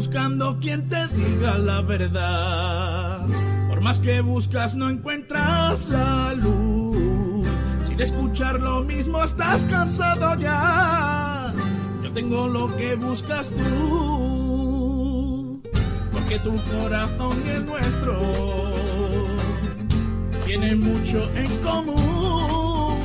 Buscando quien te diga la verdad. Por más que buscas no encuentras la luz. Si de escuchar lo mismo estás cansado ya. Yo tengo lo que buscas tú. Porque tu corazón y el nuestro tienen mucho en común.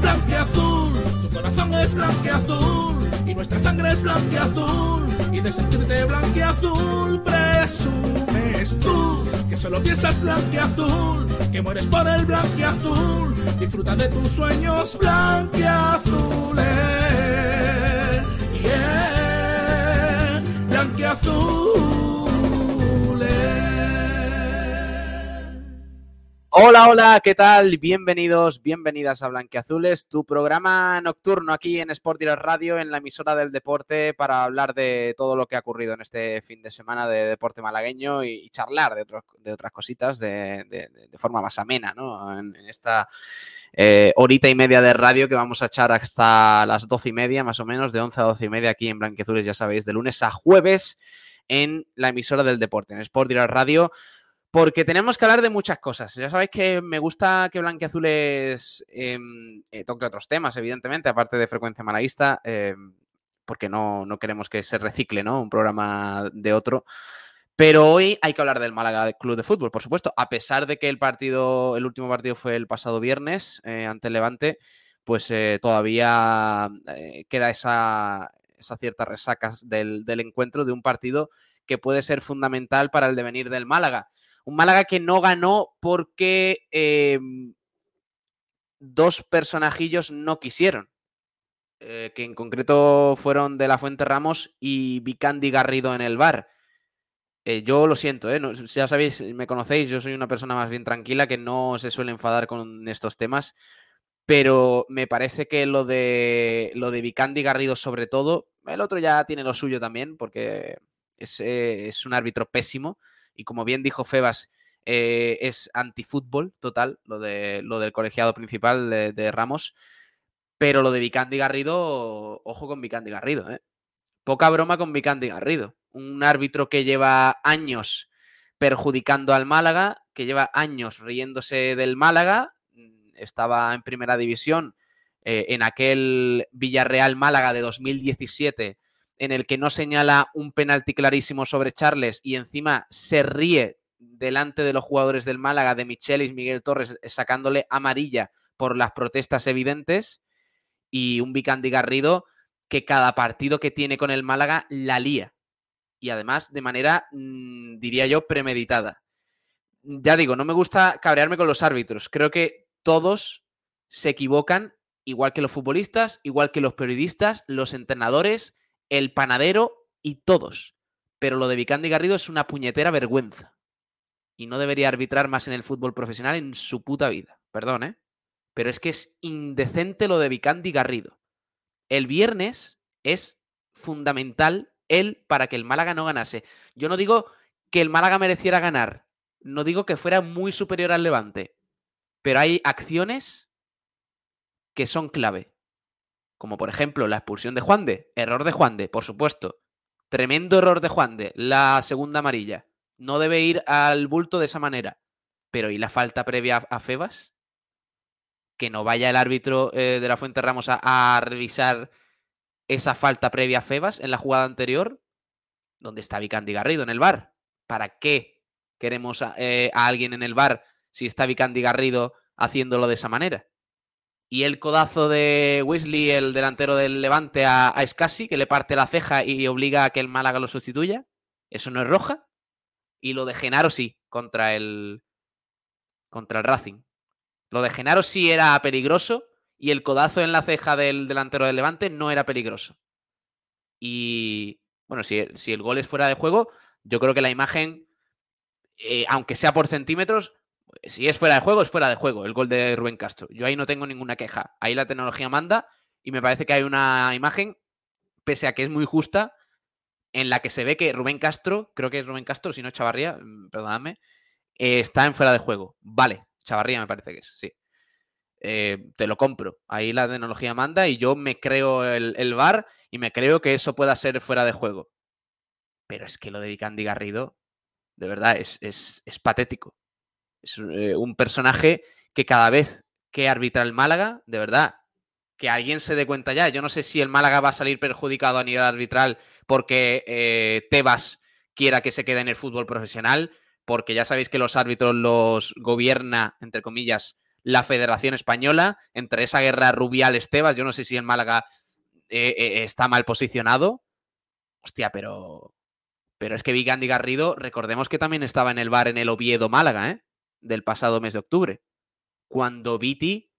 Blanqueazul, tu corazón es blanqueazul y nuestra sangre es blanqueazul y de sentirte blanqueazul presumes tú que solo piensas blanqueazul, que mueres por el blanqueazul, disfruta de tus sueños blanqueazules. Yeah, blanqueazules. Hola, hola, ¿qué tal? Bienvenidos, bienvenidas a Blanqueazules, tu programa nocturno aquí en Sport Direct Radio, en la emisora del deporte, para hablar de todo lo que ha ocurrido en este fin de semana de deporte malagueño y, charlar de, de otras cositas de, forma más amena, ¿no? En, esta eh, horita y media de radio que vamos a echar hasta las doce y media, más o menos, de 11 a doce y media aquí en Blanqueazules, ya sabéis, de lunes a jueves en la emisora del deporte, en Sport Direct Radio porque tenemos que hablar de muchas cosas. Ya sabéis que me gusta que Blanquiazules em, eh, toque otros temas, evidentemente, aparte de frecuencia malaguista, em, porque no, no queremos que se recicle ¿no? un programa de otro. Pero hoy hay que hablar del Málaga Club de Fútbol, por supuesto, a pesar de que el partido, el último partido fue el pasado viernes eh, ante el Levante, pues eh, todavía eh, queda esa, esa cierta resacas del, del encuentro de un partido que puede ser fundamental para el devenir del Málaga. Un Málaga que no ganó porque eh, dos personajillos no quisieron. eh, que en concreto fueron de la Fuente Ramos y Vicandi Garrido en el bar. Eh, yo lo siento, ¿eh? Ya sabéis, me conocéis, yo soy una persona más bien tranquila que no se suele enfadar con estos temas, pero me parece que lo de lo de Vicandi Garrido sobre todo, el otro ya tiene lo suyo también, porque es, eh, es un árbitro pésimo y como bien dijo Febas, eh, es antifútbol total, lo, de, lo del colegiado principal de, Ramos, pero lo de Vicandi Garrido, ojo con Vicandi Garrido, ¿eh? Poca broma con Vicandi Garrido, un árbitro que lleva años perjudicando al Málaga, que lleva años riéndose del Málaga, mm, estaba en primera división eh, en aquel Villarreal Málaga de 2017 en el que no señala un penalti clarísimo sobre Charles y encima se ríe delante de los jugadores del Málaga, de Michelis, Miguel Torres, sacándole amarilla por las protestas evidentes, y un Vicandi Garrido que cada partido que tiene con el Málaga la lía. Y además de manera, mmm, diría yo, premeditada. Ya digo, no me gusta cabrearme con los árbitros. Creo que todos se equivocan, igual que los futbolistas, igual que los periodistas, los entrenadores, el panadero y todos. Pero lo de Vicandi Garrido es una puñetera vergüenza. Y no debería arbitrar más en el fútbol profesional en su puta vida. Perdón, ¿eh? Pero es que es indecente lo de Vicandi Garrido. El viernes es fundamental él para que el Málaga no ganase. Yo no digo que el Málaga mereciera ganar. No digo que fuera muy superior al Levante. Pero hay acciones que son clave. Como por ejemplo la expulsión de Juan de. Error de Juan de, por supuesto. Tremendo error de Juan de. La segunda amarilla. No debe ir al bulto de esa manera. Pero ¿y la falta previa a Febas? Que no vaya el árbitro eh, de la Fuente Ramos a, revisar esa falta previa a Febas en la jugada anterior. ¿Dónde está Vicandi Garrido? En el bar. ¿Para qué queremos a, eh, a alguien en el bar si está Vicandi Garrido haciéndolo de esa manera? Y el codazo de Weasley, el delantero del Levante, a, Scassi, que le parte la ceja y obliga a que el Málaga lo sustituya. Eso no es roja. Y lo de Genaro sí, contra el, contra el Racing. Lo de Genaro sí era peligroso y el codazo en la ceja del delantero del Levante no era peligroso. Y bueno, si, si el gol es fuera de juego, yo creo que la imagen, eh, aunque sea por centímetros, si es fuera de juego, es fuera de juego el gol de Rubén Castro. Yo ahí no tengo ninguna queja. Ahí la tecnología manda y me parece que hay una imagen, pese a que es muy justa, en la que se ve que Rubén Castro, creo que es Rubén Castro, si no Chavarría, perdonadme, eh, está en fuera de juego. Vale, Chavarría me parece que es, sí. Eh, te lo compro. Ahí la tecnología manda y yo me creo el, el VAR y me creo que eso pueda ser fuera de juego. Pero es que lo de Vicandi Garrido, de verdad, es, es, patético. Es eh, un personaje que cada vez que arbitra el Málaga, de verdad, que alguien se dé cuenta ya. Yo no sé si el Málaga va a salir perjudicado a nivel arbitral porque eh, Tebas quiera que se quede en el fútbol profesional, porque ya sabéis que los árbitros los gobierna, entre comillas, la Federación Española. Entre esa guerra Rubiales-Tebas, yo no sé si el Málaga eh, está mal posicionado. Hostia, pero. Pero es que Vigandi Garrido, recordemos que también estaba en el bar en el Oviedo Málaga, ¿eh? Del pasado mes de octubre. Cuando Viti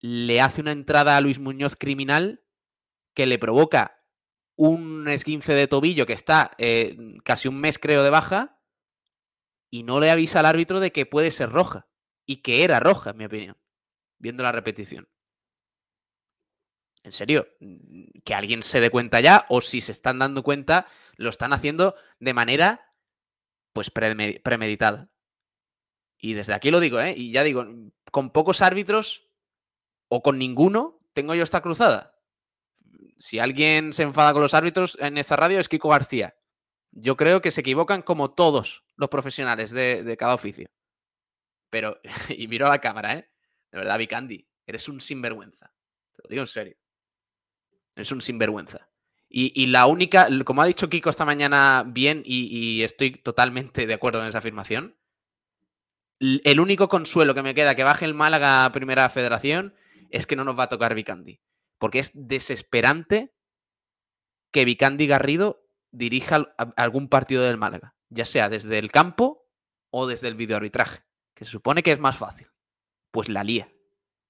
le hace una entrada a Luis Muñoz criminal que le provoca un esguince de tobillo que está eh, casi un mes, creo, de baja y no le avisa al árbitro de que puede ser roja y que era roja, en mi opinión, viendo la repetición. En serio, mm, que alguien se dé cuenta ya o si se están dando cuenta, lo están haciendo de manera pues premeditada. Y desde aquí lo digo, ¿eh? Y ya digo, con pocos árbitros o con ninguno tengo yo esta cruzada. Si alguien se enfada con los árbitros en esta radio es Kiko García. Yo creo que se equivocan como todos los profesionales de, cada oficio. Pero, y miro a la cámara, ¿eh? De verdad, Vicandi, eres un sinvergüenza. Te lo digo en serio. Eres un sinvergüenza. Y, la única, como ha dicho Kiko esta mañana bien, y, estoy totalmente de acuerdo en esa afirmación, el único consuelo que me queda que baje el Málaga a Primera Federación es que no nos va a tocar Vicandi. Porque es desesperante que Vicandi Garrido dirija algún partido del Málaga, ya sea desde el campo o desde el videoarbitraje, que se supone que es más fácil. Pues la lía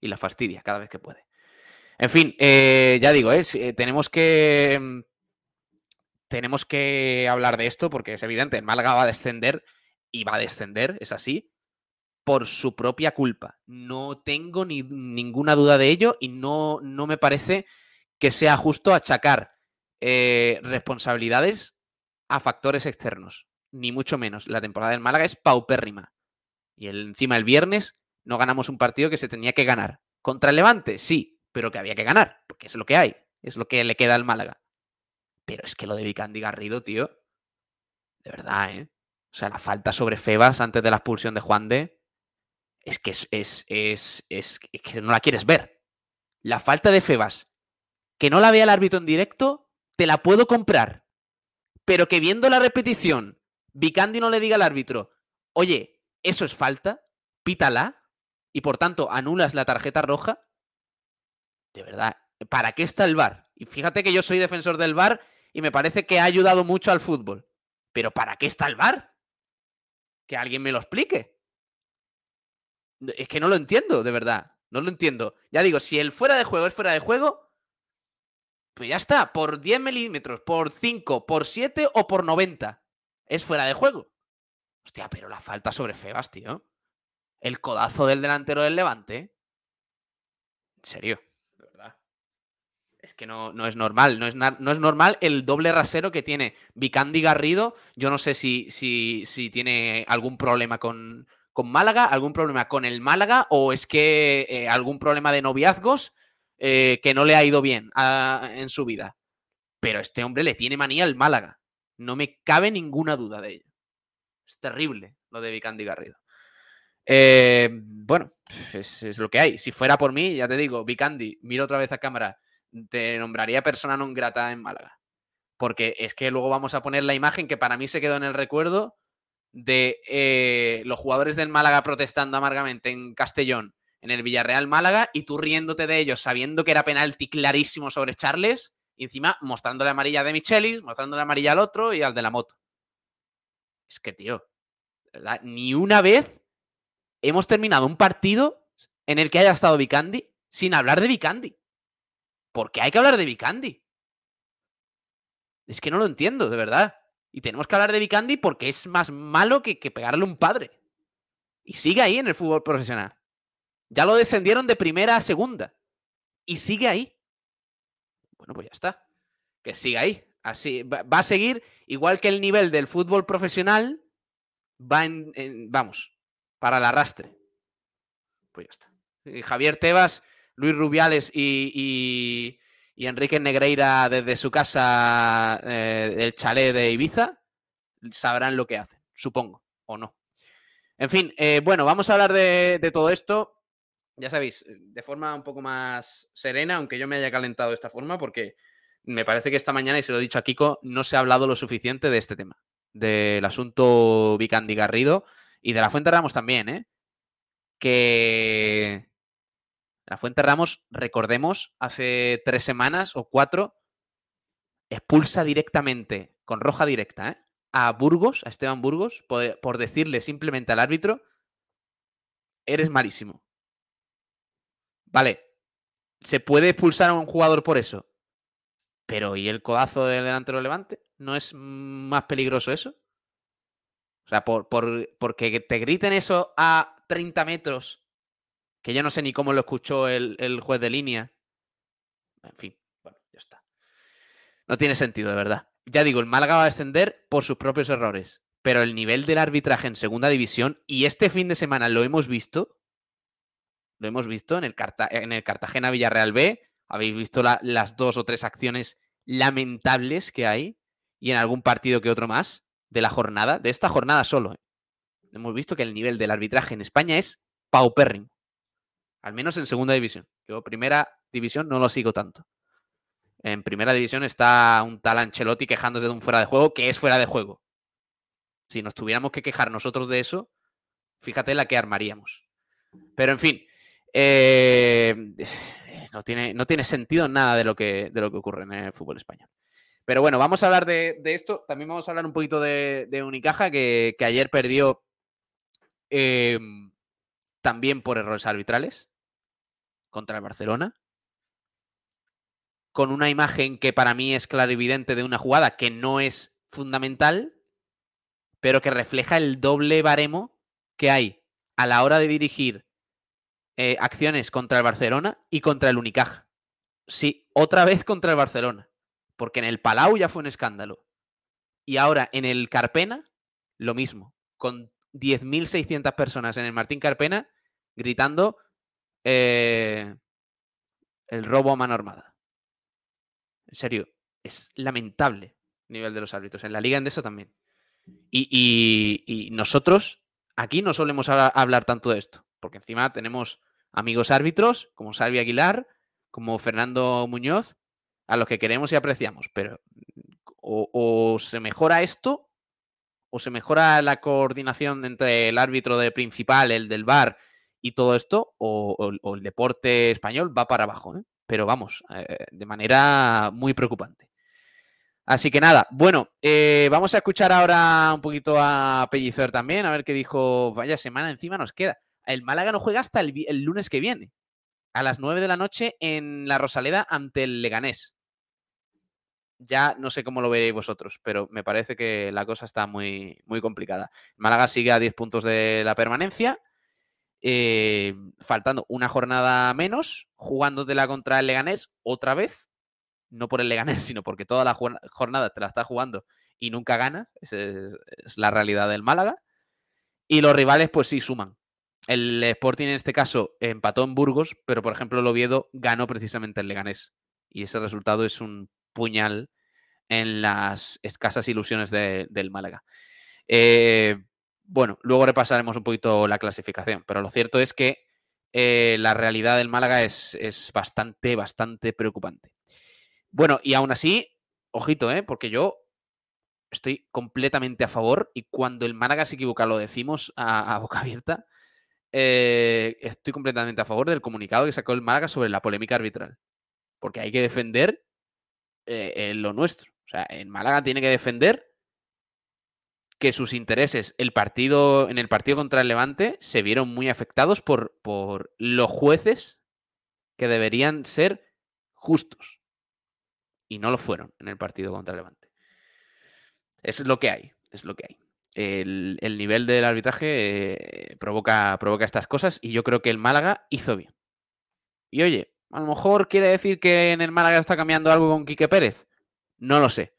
y la fastidia cada vez que puede. En fin, eh, ya digo, eh, tenemos que. Mm, tenemos que hablar de esto porque es evidente, el Málaga va a descender y va a descender, es así por su propia culpa. No tengo ni ninguna duda de ello y no, no me parece que sea justo achacar eh, responsabilidades a factores externos, ni mucho menos. La temporada del Málaga es paupérrima. Y encima el viernes no ganamos un partido que se tenía que ganar. Contra el Levante, sí, pero que había que ganar, porque es lo que hay, es lo que le queda al Málaga. Pero es que lo de Vicandi Garrido, tío, de verdad, ¿eh? O sea, la falta sobre Febas antes de la expulsión de Juan de es que es, es, que no la quieres ver. La falta de Febas, que no la vea el árbitro en directo, te la puedo comprar. Pero que viendo la repetición, Vicandi no le diga al árbitro, oye, eso es falta, pítala, y por tanto anulas la tarjeta roja. De verdad, ¿para qué está el VAR? Y fíjate que yo soy defensor del VAR y me parece que ha ayudado mucho al fútbol. Pero ¿para qué está el VAR? Que alguien me lo explique. Es que no lo entiendo, de verdad. No lo entiendo. Ya digo, si el fuera de juego es fuera de juego, pues ya está. Por 10 milímetros, por 5, por 7 o por 90. Es fuera de juego. Hostia, pero la falta sobre Febas, tío. El codazo del delantero del Levante. En serio, de verdad. Es que no, no es normal. No es, no es, normal el doble rasero que tiene Vicandi Garrido. Yo no sé si, si, si tiene algún problema con, con Málaga, algún problema con el Málaga o es que eh, algún problema de noviazgos eh, que no le ha ido bien en su vida. Pero este hombre le tiene manía al Málaga. No me cabe ninguna duda de ello. Es terrible lo de Vicandi Garrido. Eh, bueno, es, lo que hay. Si fuera por mí, ya te digo, Vicandi, miro otra vez a cámara, te nombraría persona non grata en Málaga. Porque es que luego vamos a poner la imagen que para mí se quedó en el recuerdo de eh, los jugadores del Málaga protestando amargamente en Castellón, en el Villarreal Málaga, y tú riéndote de ellos sabiendo que era penalti clarísimo sobre Charles, y encima mostrándole amarilla de Michelis, mostrándole amarilla al otro y al de la moto. Es que, tío, ¿verdad? Ni una vez hemos terminado un partido en el que haya estado Vicandi sin hablar de Vicandi. ¿Por qué hay que hablar de Vicandi? Es que no lo entiendo, de verdad. Y tenemos que hablar de Vicandi porque es más malo que, que pegarle un padre. Y sigue ahí en el fútbol profesional. Ya lo descendieron de primera a segunda. Y sigue ahí. Bueno, pues ya está. Que siga ahí. Así va, a seguir igual que el nivel del fútbol profesional va en, vamos, para el arrastre. Pues ya está. Javier Tebas, Luis Rubiales y, y Enrique Negreira desde su casa, eh, el chalet de Ibiza, sabrán lo que hacen, supongo, o no. En fin, eh, bueno, vamos a hablar de, todo esto, ya sabéis, de forma un poco más serena, aunque yo me haya calentado de esta forma, porque me parece que esta mañana, y se lo he dicho a Kiko, no se ha hablado lo suficiente de este tema, del asunto Vicandi Garrido y de la Fuente Ramos también, ¿eh? Que la Fuente Ramos, recordemos, hace tres semanas o cuatro, expulsa directamente, con roja directa, ¿eh? a Burgos, a Esteban Burgos, por, por decirle simplemente al árbitro, eres malísimo. Vale, ¿se puede expulsar a un jugador por eso? Pero ¿y el codazo del delantero levante? ¿No es más peligroso eso? O sea, por, por, porque te griten eso a 30 metros, que yo no sé ni cómo lo escuchó el, juez de línea. En fin, bueno, ya está. No tiene sentido, de verdad. Ya digo, el Málaga va a descender por sus propios errores. Pero el nivel del arbitraje en segunda división, y este fin de semana lo hemos visto, lo hemos visto en el, Carta en el Cartagena Villarreal B, habéis visto la, las dos o tres acciones lamentables que hay y en algún partido que otro más de la jornada, de esta jornada solo. ¿eh? Hemos visto que el nivel del arbitraje en España es paupérrimo. Al menos en segunda división. Yo primera división no lo sigo tanto. En primera división está un tal Ancelotti quejándose de un fuera de juego que es fuera de juego. Si nos tuviéramos que quejar nosotros de eso, fíjate la que armaríamos. Pero en fin, eh, no tiene, no tiene sentido nada de lo, que, de lo que ocurre en el fútbol español. Pero bueno, vamos a hablar de, de esto. También vamos a hablar un poquito de, Unicaja, que, que, ayer perdió eh, también por errores arbitrales contra el Barcelona. Con una imagen que para mí es clarividente de una jugada que no es fundamental, pero que refleja el doble baremo que hay a la hora de dirigir eh, acciones contra el Barcelona y contra el Unicaja. Sí, otra vez contra el Barcelona. Porque en el Palau ya fue un escándalo. Y ahora en el Carpena, lo mismo. Con 10.600 personas en el Martín Carpena gritando eh, el robo a mano armada. En serio, es lamentable el nivel de los árbitros. En la Liga Endesa también. Y, y, nosotros aquí no solemos hablar tanto de esto porque encima tenemos amigos árbitros como Salvi Aguilar, como Fernando Muñoz, a los que queremos y apreciamos, pero o, o, se mejora esto o se mejora la coordinación entre el árbitro de principal, el del bar y todo esto, o, el deporte español va para abajo, ¿eh? pero vamos, eh, de manera muy preocupante. Así que nada, bueno, eh, vamos a escuchar ahora un poquito a Pellicer también, a ver qué dijo, vaya semana encima nos queda el Málaga no juega hasta el, el, lunes que viene, a las 9 de la noche en la Rosaleda ante el Leganés. Ya no sé cómo lo veréis vosotros, pero me parece que la cosa está muy, muy complicada. Málaga sigue a 10 puntos de la permanencia, eh, faltando una jornada menos, jugándotela contra el Leganés otra vez. No por el Leganés, sino porque toda la jornada te la está jugando y nunca ganas. Esa es, la realidad del Málaga. Y los rivales, pues sí, suman. El Sporting en este caso empató en Burgos, pero por ejemplo el Oviedo ganó precisamente el Leganés. Y ese resultado es un puñal en las escasas ilusiones de, del Málaga. Eh, bueno, luego repasaremos un poquito la clasificación, pero lo cierto es que eh, la realidad del Málaga es, es, bastante, bastante preocupante. Bueno, y aún así, ojito, ¿eh? porque yo estoy completamente a favor y cuando el Málaga se equivoca lo decimos a, boca abierta eh, estoy completamente a favor del comunicado que sacó el Málaga sobre la polémica arbitral. Porque hay que defender eh, lo nuestro. O sea, en Málaga tiene que defender que sus intereses el partido, en el partido contra el Levante se vieron muy afectados por, por los jueces que deberían ser justos. Y no lo fueron en el partido contra el Levante. Es lo que hay, es lo que hay el, el nivel del arbitraje eh, provoca, provoca estas cosas y yo creo que el Málaga hizo bien. Y oye, a lo mejor quiere decir que en el Málaga está cambiando algo con Quique Pérez. No lo sé.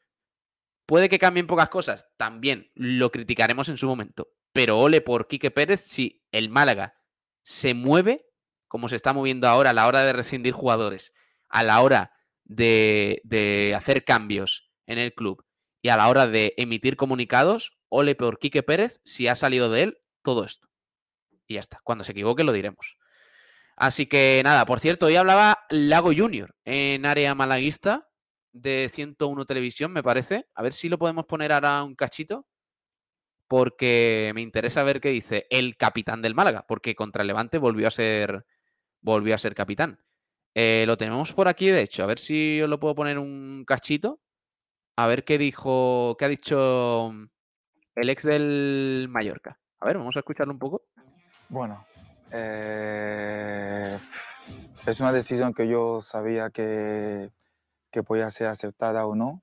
Puede que cambien pocas cosas, también lo criticaremos en su momento. Pero ole por Quique Pérez si el Málaga se mueve como se está moviendo ahora a la hora de rescindir jugadores, a la hora de, hacer cambios en el club y a la hora de emitir comunicados, ole por Quique Pérez si ha salido de él todo esto. Y ya está. Cuando se equivoque lo diremos. Así que nada, por cierto, hoy hablaba Lago Junior en área malaguista de 101 Televisión, me parece. A ver si lo podemos poner ahora un cachito. Porque me interesa ver qué dice el capitán del Málaga, porque contra el Levante volvió a ser, volvió a ser capitán. Eh, lo tenemos por aquí, de hecho. A ver si os lo puedo poner un cachito. A ver qué dijo, qué ha dicho el ex del Mallorca. A ver, vamos a escucharlo un poco. Bueno, eh, es una decisión que yo sabía que, que podía ser aceptada o no,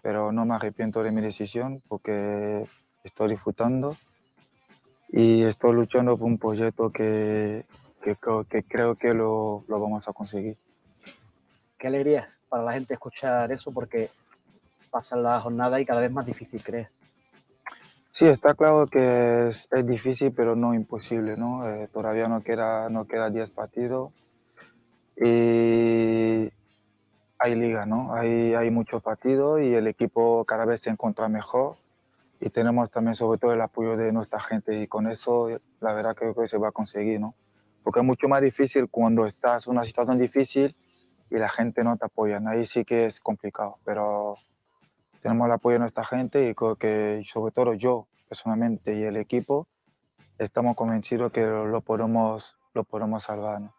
pero no me arrepiento de mi decisión porque estoy disfrutando y estoy luchando por un proyecto que, que, que creo que lo, lo, vamos a conseguir. Qué alegría para la gente escuchar eso porque pasan la jornada y cada vez más difícil creer. Sí, está claro que es, es difícil, pero no imposible, ¿no? Eh, todavía no queda, no queda 10 partidos y hay liga, ¿no? Hay, hay muchos partidos y el equipo cada vez se encuentra mejor y tenemos también sobre todo el apoyo de nuestra gente y con eso la verdad creo que se va a conseguir, ¿no? porque es mucho más difícil cuando estás en una situación difícil y la gente no te apoya. Ahí sí que es complicado, pero tenemos el apoyo de nuestra gente y creo que sobre todo yo personalmente y el equipo estamos convencidos que lo, podemos, lo podemos salvar. ¿no?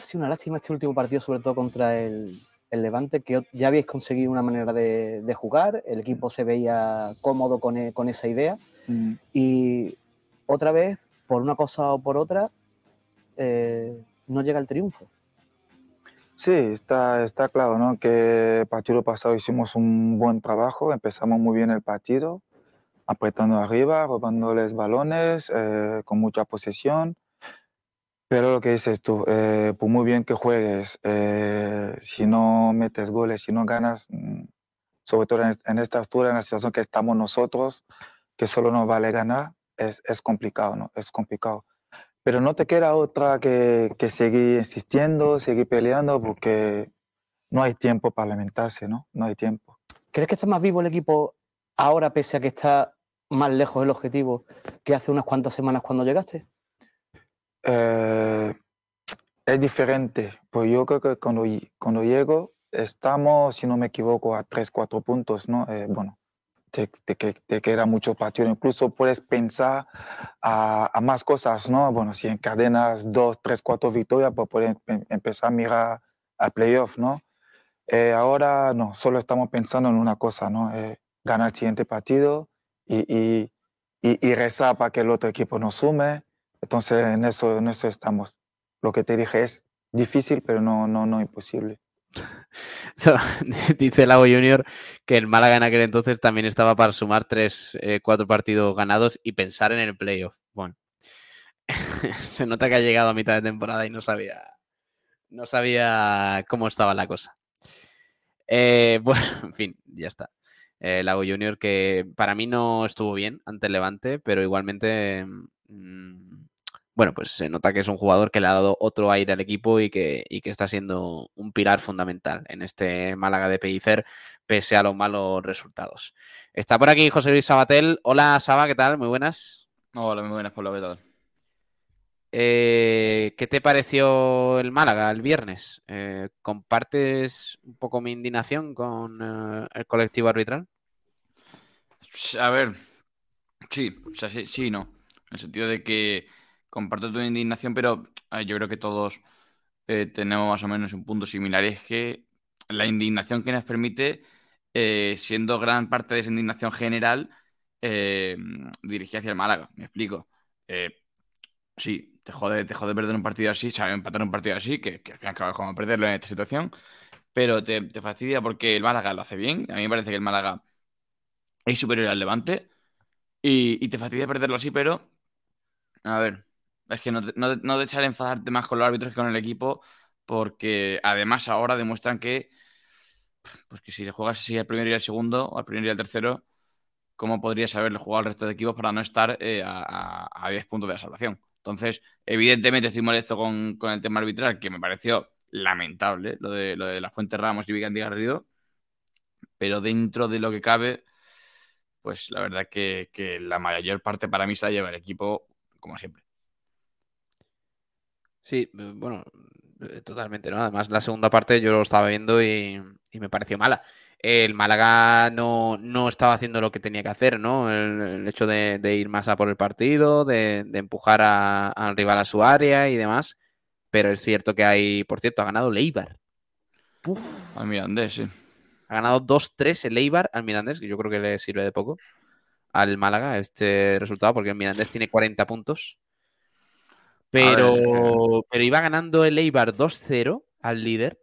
Sido una lástima este último partido, sobre todo contra el, el Levante, que ya habéis conseguido una manera de, de, jugar, el equipo se veía cómodo con, e, con esa idea mm. y otra vez, por una cosa o por otra, eh, no llega el triunfo. Sí, está, está claro, ¿no? Que el partido pasado hicimos un buen trabajo, empezamos muy bien el partido, apretando arriba, robándoles balones, eh, con mucha posesión. Pero lo que dices tú, eh, por muy bien que juegues, si no metes goles, si no ganas, mm, sobre todo en, en, esta altura, en la situación que estamos nosotros, que solo nos vale ganar, es, es complicado, ¿no? Es complicado. Pero no te queda otra que, que seguir insistiendo, seguir peleando, porque no hay tiempo para lamentarse, ¿no? No hay tiempo. ¿Crees que está más vivo el equipo ahora, pese a que está más lejos del objetivo que hace unas cuantas semanas cuando llegaste? Eh, es diferente, pues yo creo que cuando, cuando llego estamos, si no me equivoco, a 3, 4 puntos, ¿no? Eh, bueno, te, te, queda mucho partido. Incluso puedes pensar a, a, más cosas, ¿no? Bueno, si encadenas dos, tres, cuatro victorias, pues puedes em, empezar a mirar al playoff, ¿no? Eh, ahora no, solo estamos pensando en una cosa, ¿no? Eh, ganar el siguiente partido y, y, y, y, rezar para que el otro equipo nos sume. Entonces, en eso, en eso estamos. Lo que te dije es difícil, pero no, no, no imposible. Dice Lago Junior que el Málaga en aquel entonces también estaba para sumar tres, eh, cuatro partidos ganados y pensar en el playoff. Bueno, se nota que ha llegado a mitad de temporada y no sabía, no sabía cómo estaba la cosa. Eh, bueno, en fin, ya está. Eh, Lago Junior que para mí no estuvo bien ante el Levante, pero igualmente mmm, bueno, pues se nota que es un jugador que le ha dado otro aire al equipo y que, que está siendo un pilar fundamental en este Málaga de Pellicer, pese a los malos resultados. Está por aquí José Luis Sabatel. Hola, Saba, ¿qué tal? Muy buenas. Hola, muy buenas, por lo que tal. Eh, ¿Qué te pareció el Málaga el viernes? Eh, ¿Compartes un poco mi indignación con eh, el colectivo arbitral? A ver, sí, o sea, sí, sí, no. En el sentido de que comparto tu indignación, pero eh, yo creo que todos eh, tenemos más o menos un punto similar. es que la indignación que nos permite, eh, siendo gran parte de esa indignación general, dirigir hacia el Málaga. Me explico. sí, te jode, te jode perder un partido así, sabe empatar un partido así, que, al final acabas como perderlo en esta situación, pero te, te fastidia porque el Málaga lo hace bien. A mí me parece que el Málaga es superior al Levante. Y, y, te fastidia perderlo así, pero. A ver, es que no, no, no de echar enfadarte más con los árbitros que con el equipo, porque además ahora demuestran que, pues que si le juegas así al primero y al segundo, o al primero y al tercero, ¿cómo podrías haberle jugado al resto de equipos para no estar eh, a, a, 10 puntos de la salvación? Entonces, evidentemente estoy molesto con, con, el tema arbitral, que me pareció lamentable, lo de, lo de la Fuente Ramos y Vigandi Garrido, pero dentro de lo que cabe, pues la verdad que, que la mayor parte para mí se la lleva el equipo, como siempre. Sí, eh, bueno, eh, totalmente, ¿no? Además, la segunda parte yo lo estaba viendo y, y me pareció mala. El Málaga no, no, estaba haciendo lo que tenía que hacer, ¿no? El, el hecho de, de, ir más a por el partido, de, de empujar al rival a su área y demás. Pero es cierto que hay, por cierto, ha ganado Leibar. Uf. Al Mirandés, sí. Ha ganado 2-3 el Eibar al Mirandés, que yo creo que le sirve de poco al Málaga este resultado, porque el Mirandés tiene 40 puntos. Pero, pero iba ganando el Eibar 2-0 al líder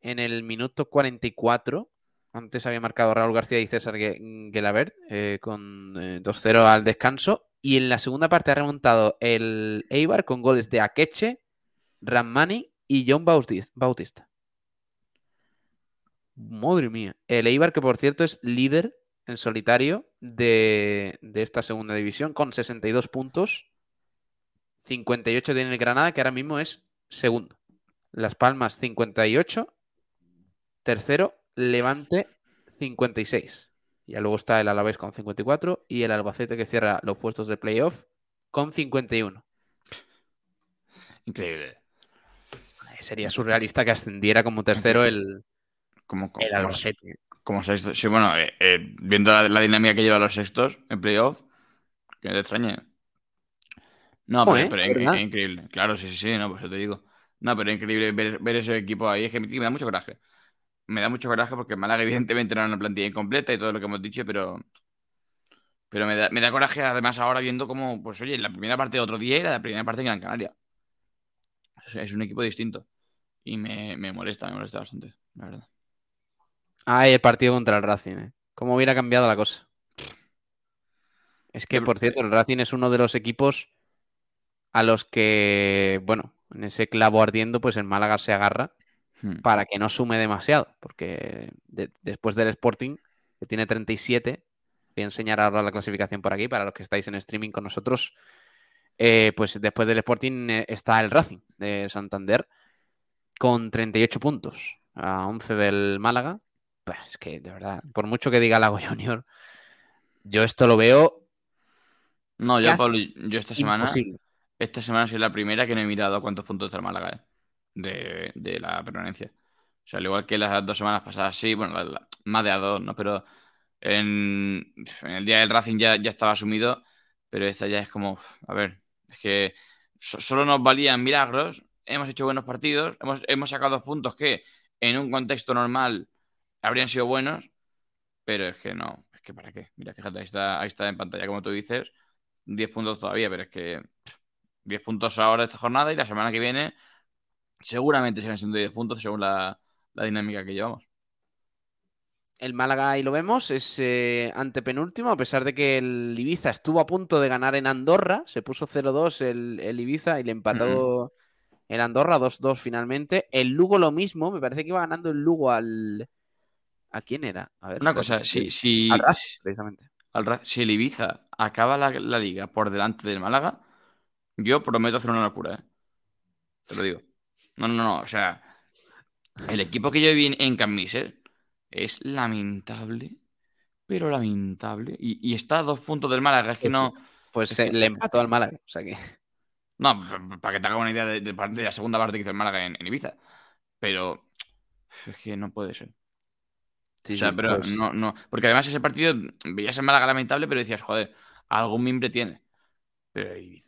en el minuto 44. Antes había marcado Raúl García y César Gelabert eh, con eh, 2-0 al descanso. Y en la segunda parte ha remontado el Eibar con goles de Akeche, Ramani y John Bautista. Madre mía. El Eibar, que por cierto es líder en solitario de, de, esta segunda división, con 62 puntos. 58 tiene el Granada, que ahora mismo es segundo. Las Palmas, 58. Tercero, Levante, 56. Ya luego está el Alavés con 54 y el Albacete que cierra los puestos de playoff con 51. Increíble. Sería surrealista que ascendiera como tercero el, como, como, el Albacete. Como sexto. Sí, bueno, eh, eh, viendo la, la, dinámica que lleva los sextos en playoff, que te extrañe. No, pero, ¿eh? pero es, es, increíble. Claro, sí, sí, sí, no, pues yo te digo. No, pero es increíble ver, ver ese equipo ahí. Es que me da mucho coraje me da mucho coraje porque Málaga evidentemente no era una plantilla incompleta y todo lo que hemos dicho, pero pero me da, me da coraje además ahora viendo cómo, pues oye, la primera parte de otro día era la primera parte en Gran Canaria. O sea, es un equipo distinto. Y me, me, molesta, me molesta bastante, la verdad. Ah, el partido contra el Racing, ¿eh? ¿Cómo hubiera cambiado la cosa? Es que, por cierto, el Racing es uno de los equipos a los que, bueno, en ese clavo ardiendo, pues el Málaga se agarra hmm. para que no sume demasiado, porque de, después del Sporting, que tiene 37, voy a enseñar ahora la clasificación por aquí para los que estáis en streaming con nosotros. Eh, pues después del Sporting eh, está el Racing de Santander con 38 puntos a 11 del Málaga. Pues es que de verdad, por mucho que diga Lago Junior, yo esto lo veo. No, yo, Pablo, yo esta semana. Imposible. Esta semana soy la primera que no he mirado cuántos puntos está el Málaga eh, de, de, la permanencia. O sea, al igual que las dos semanas pasadas, sí, bueno, más de a dos, ¿no? Pero en, el día del Racing ya, ya estaba asumido, pero esta ya es como, a ver, es que so, solo nos valían milagros, hemos hecho buenos partidos, hemos, hemos sacado puntos que en un contexto normal habrían sido buenos, pero es que no, es que para qué. Mira, fíjate, ahí está, ahí está en pantalla, como tú dices, 10 puntos todavía, pero es que 10 puntos ahora esta jornada y la semana que viene seguramente sigan siendo 10 puntos según la, la dinámica que llevamos. El Málaga, ahí lo vemos, es eh, antepenúltimo, a pesar de que el Ibiza estuvo a punto de ganar en Andorra, se puso 0-2 el, el, Ibiza y le empató el Andorra 2-2 finalmente. El Lugo lo mismo, me parece que iba ganando el Lugo al... ¿A quién era? A ver, Una cosa, si, si, al Raz, precisamente. Al, si el Ibiza acaba la, la, liga por delante del Málaga, yo prometo hacer una locura, ¿eh? Te lo digo. No, no, no, o sea, el equipo que yo vi en, Camises es lamentable, pero lamentable. Y, y, está a dos puntos del Málaga, es que pues, no. Pues le empató al Málaga, o sea que. No, para que te haga una idea de, de, de, la segunda parte que hizo el Málaga en, en Ibiza. Pero es que no puede ser. Sí, o sea, sí, pero pues... no, no. Porque además ese partido veías el Málaga lamentable, pero decías, joder, algún mimbre tiene. Pero Ibiza.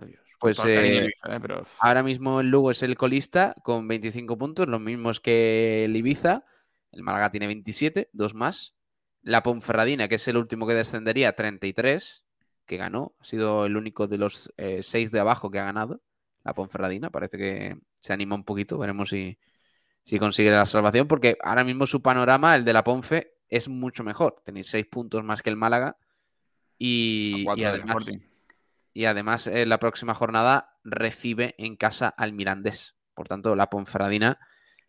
Por Dios. Pues eh, Ibiza, ¿eh? Pero... ahora mismo el Lugo es el colista con 25 puntos, los mismos que el Ibiza. El Málaga tiene 27, dos más. La Ponferradina, que es el último que descendería, 33, que ganó. Ha sido el único de los eh, seis de abajo que ha ganado. La Ponferradina, parece que se anima un poquito. Veremos si, si consigue la salvación, porque ahora mismo su panorama, el de la Ponfe, es mucho mejor. Tenéis seis puntos más que el Málaga. Y, y además, y además eh, la próxima jornada recibe en casa al Mirandés. Por tanto, la Ponferradina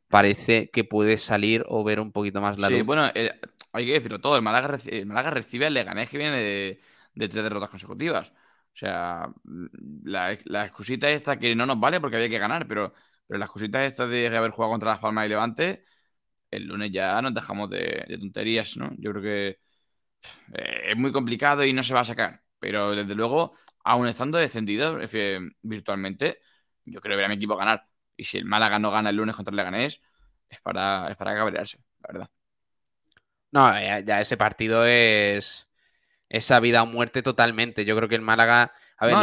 parece que puede salir o ver un poquito más la sí, luz. bueno, eh, hay que decirlo todo. El Málaga, recibe, el Málaga recibe al Leganés que viene de, de, tres derrotas consecutivas. O sea, la, la, excusita esta que no nos vale porque había que ganar, pero, Pero las cositas estas de haber jugado contra Las Palmas y Levante, el lunes ya nos dejamos de, tonterías, ¿no? Yo creo que eh, es muy complicado y no se va a sacar. Pero desde luego, aún estando descendido virtualmente, yo creo ver a mi equipo ganar. Y si el Málaga no gana el lunes contra el Leganés, es para, es para cabrearse, la verdad. No, ya, ese partido es esa vida o muerte totalmente. Yo creo que el Málaga. A ver,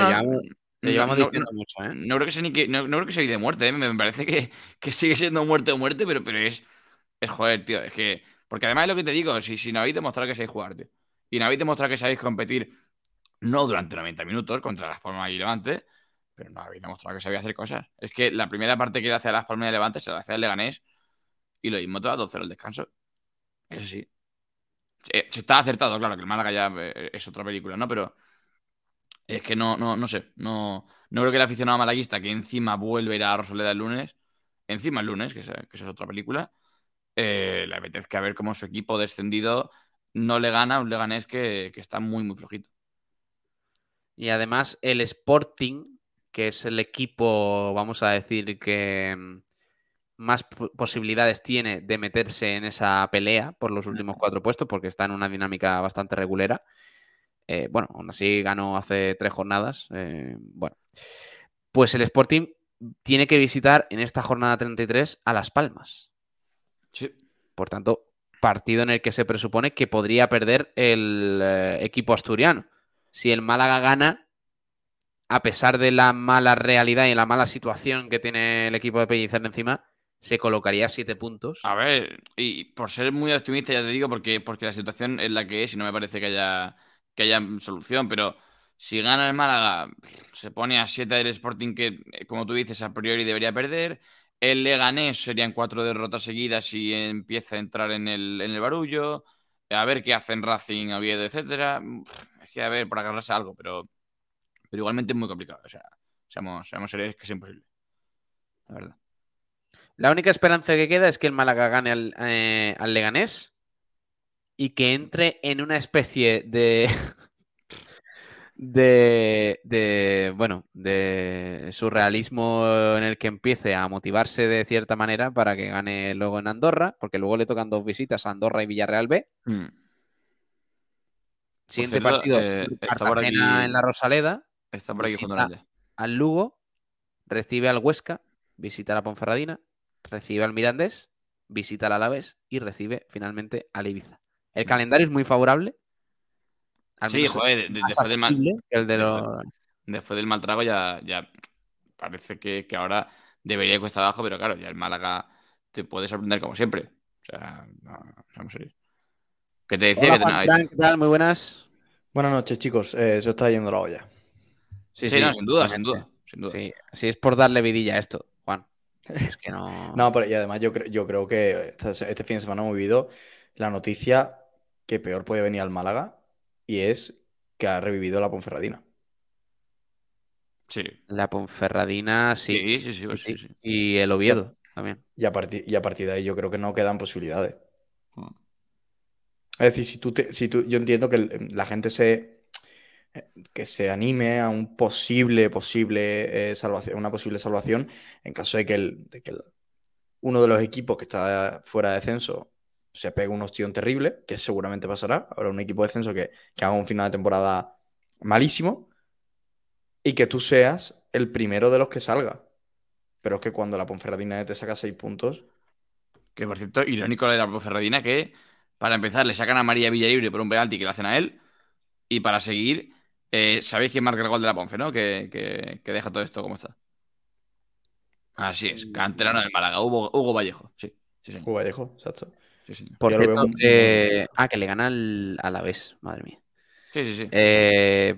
lo llevamos, diciendo mucho, ¿eh? No creo que sea ni que. No, creo que sea de muerte, ¿eh? Me parece que, que, sigue siendo muerte o muerte, pero, pero es. Es joder, tío. Es que. Porque además es lo que te digo, si, si no habéis demostrado que sabéis jugar, tío. Y no habéis demostrado que sabéis competir, no durante 90 minutos contra Las Palmas y Levante, pero no habéis demostrado que sabéis hacer cosas. Es que la primera parte que le hace a Las Palmas y Levante se la hace al Leganés y lo mismo te va 2-0 el descanso. Eso sí. Se, está acertado, claro, que el Málaga ya eh, es otra película, ¿no? Pero es que no, no, no sé. No, no creo que el aficionado malaguista que encima vuelve a ir a Rosaleda el lunes, encima el lunes, que, que es otra película, eh, le apetezca ver cómo su equipo descendido no le gana a un Leganés que, que está muy, muy flojito. Y además el Sporting, que es el equipo, vamos a decir, que mm, más posibilidades tiene de meterse en esa pelea por los últimos cuatro puestos, porque está en una dinámica bastante regulera. Eh, bueno, aún así ganó hace tres jornadas. Eh, bueno, pues el Sporting tiene que visitar en esta jornada 33 a Las Palmas. Sí. Por tanto, partido en el que se presupone que podría perder el eh, equipo asturiano. Si el Málaga gana, a pesar de la mala realidad y la mala situación que tiene el equipo de Pellicer encima, se colocaría siete puntos. A ver, y por ser muy optimista, ya te digo, porque, porque la situación es la que es y no me parece que haya, que haya solución, pero si gana el Málaga, se pone a siete del Sporting que, como tú dices, a priori debería perder. El Leganés serían cuatro derrotas seguidas y empieza a entrar en el, en el barullo. A ver qué hacen Racing, Oviedo, etcétera. Que a ver, por agarrarse algo, pero, pero igualmente es muy complicado. O sea, seamos, seamos serios, que es imposible. La verdad. La única esperanza que queda es que el Málaga gane al, eh, Leganés y que entre en una especie de, de, de, bueno, de surrealismo en el que empiece a motivarse de cierta manera para que gane luego en Andorra, porque luego le tocan dos visitas a Andorra y Villarreal B. Hmm. Siguiente partido, eh, en la Rosaleda. Está por aquí al Lugo, recibe al Huesca, visita a la Ponferradina, recibe al Mirandés, visita al Alavés y recibe finalmente al Ibiza. El calendario es muy favorable. sí, joder, después, del mal, después, del mal trago ya, ya parece que, ahora debería ir cuesta abajo, pero claro, ya el Málaga te puede sorprender como siempre. O sea, no, seamos serios. ¿Qué te decía? que ¿qué tal? Muy buenas. Buenas noches, chicos. Eh, se está yendo la olla. Sí, sí, sin duda, sin duda. Sin duda. Sí, es por darle vidilla a esto. Es que no. no, pero y además yo, yo creo que este, fin de semana hemos vivido la noticia que peor puede venir al Málaga y es que ha revivido la Ponferradina. Sí. La Ponferradina, sí. Sí, sí, sí. sí, Y el Oviedo también. Y a, partir, y a partir de ahí yo creo que no quedan posibilidades. Hmm. Es decir, si tú, si tú yo entiendo que la gente se que se anime a un posible, posible eh, salvación, una posible salvación en caso de que, el, uno de los equipos que está fuera de descenso se pegue un ostión terrible, que seguramente pasará. Habrá un equipo de descenso que, haga un final de temporada malísimo y que tú seas el primero de los que salga. Pero es que cuando la Ponferradina te saca seis puntos. Que por cierto, irónico lo de la Ponferradina, que para empezar le sacan a María Villalibre por un penalti que le hacen a él. Y para seguir, eh, Sabéis quién marca el gol de la Ponce, ¿no? Que, deja todo esto como está. Así es, canterano del Málaga, Hugo, Hugo Vallejo, sí, sí Hugo Vallejo, exacto. Por cierto, eh, ah, que le gana al, a la vez, madre mía. Sí, sí, sí. Eh,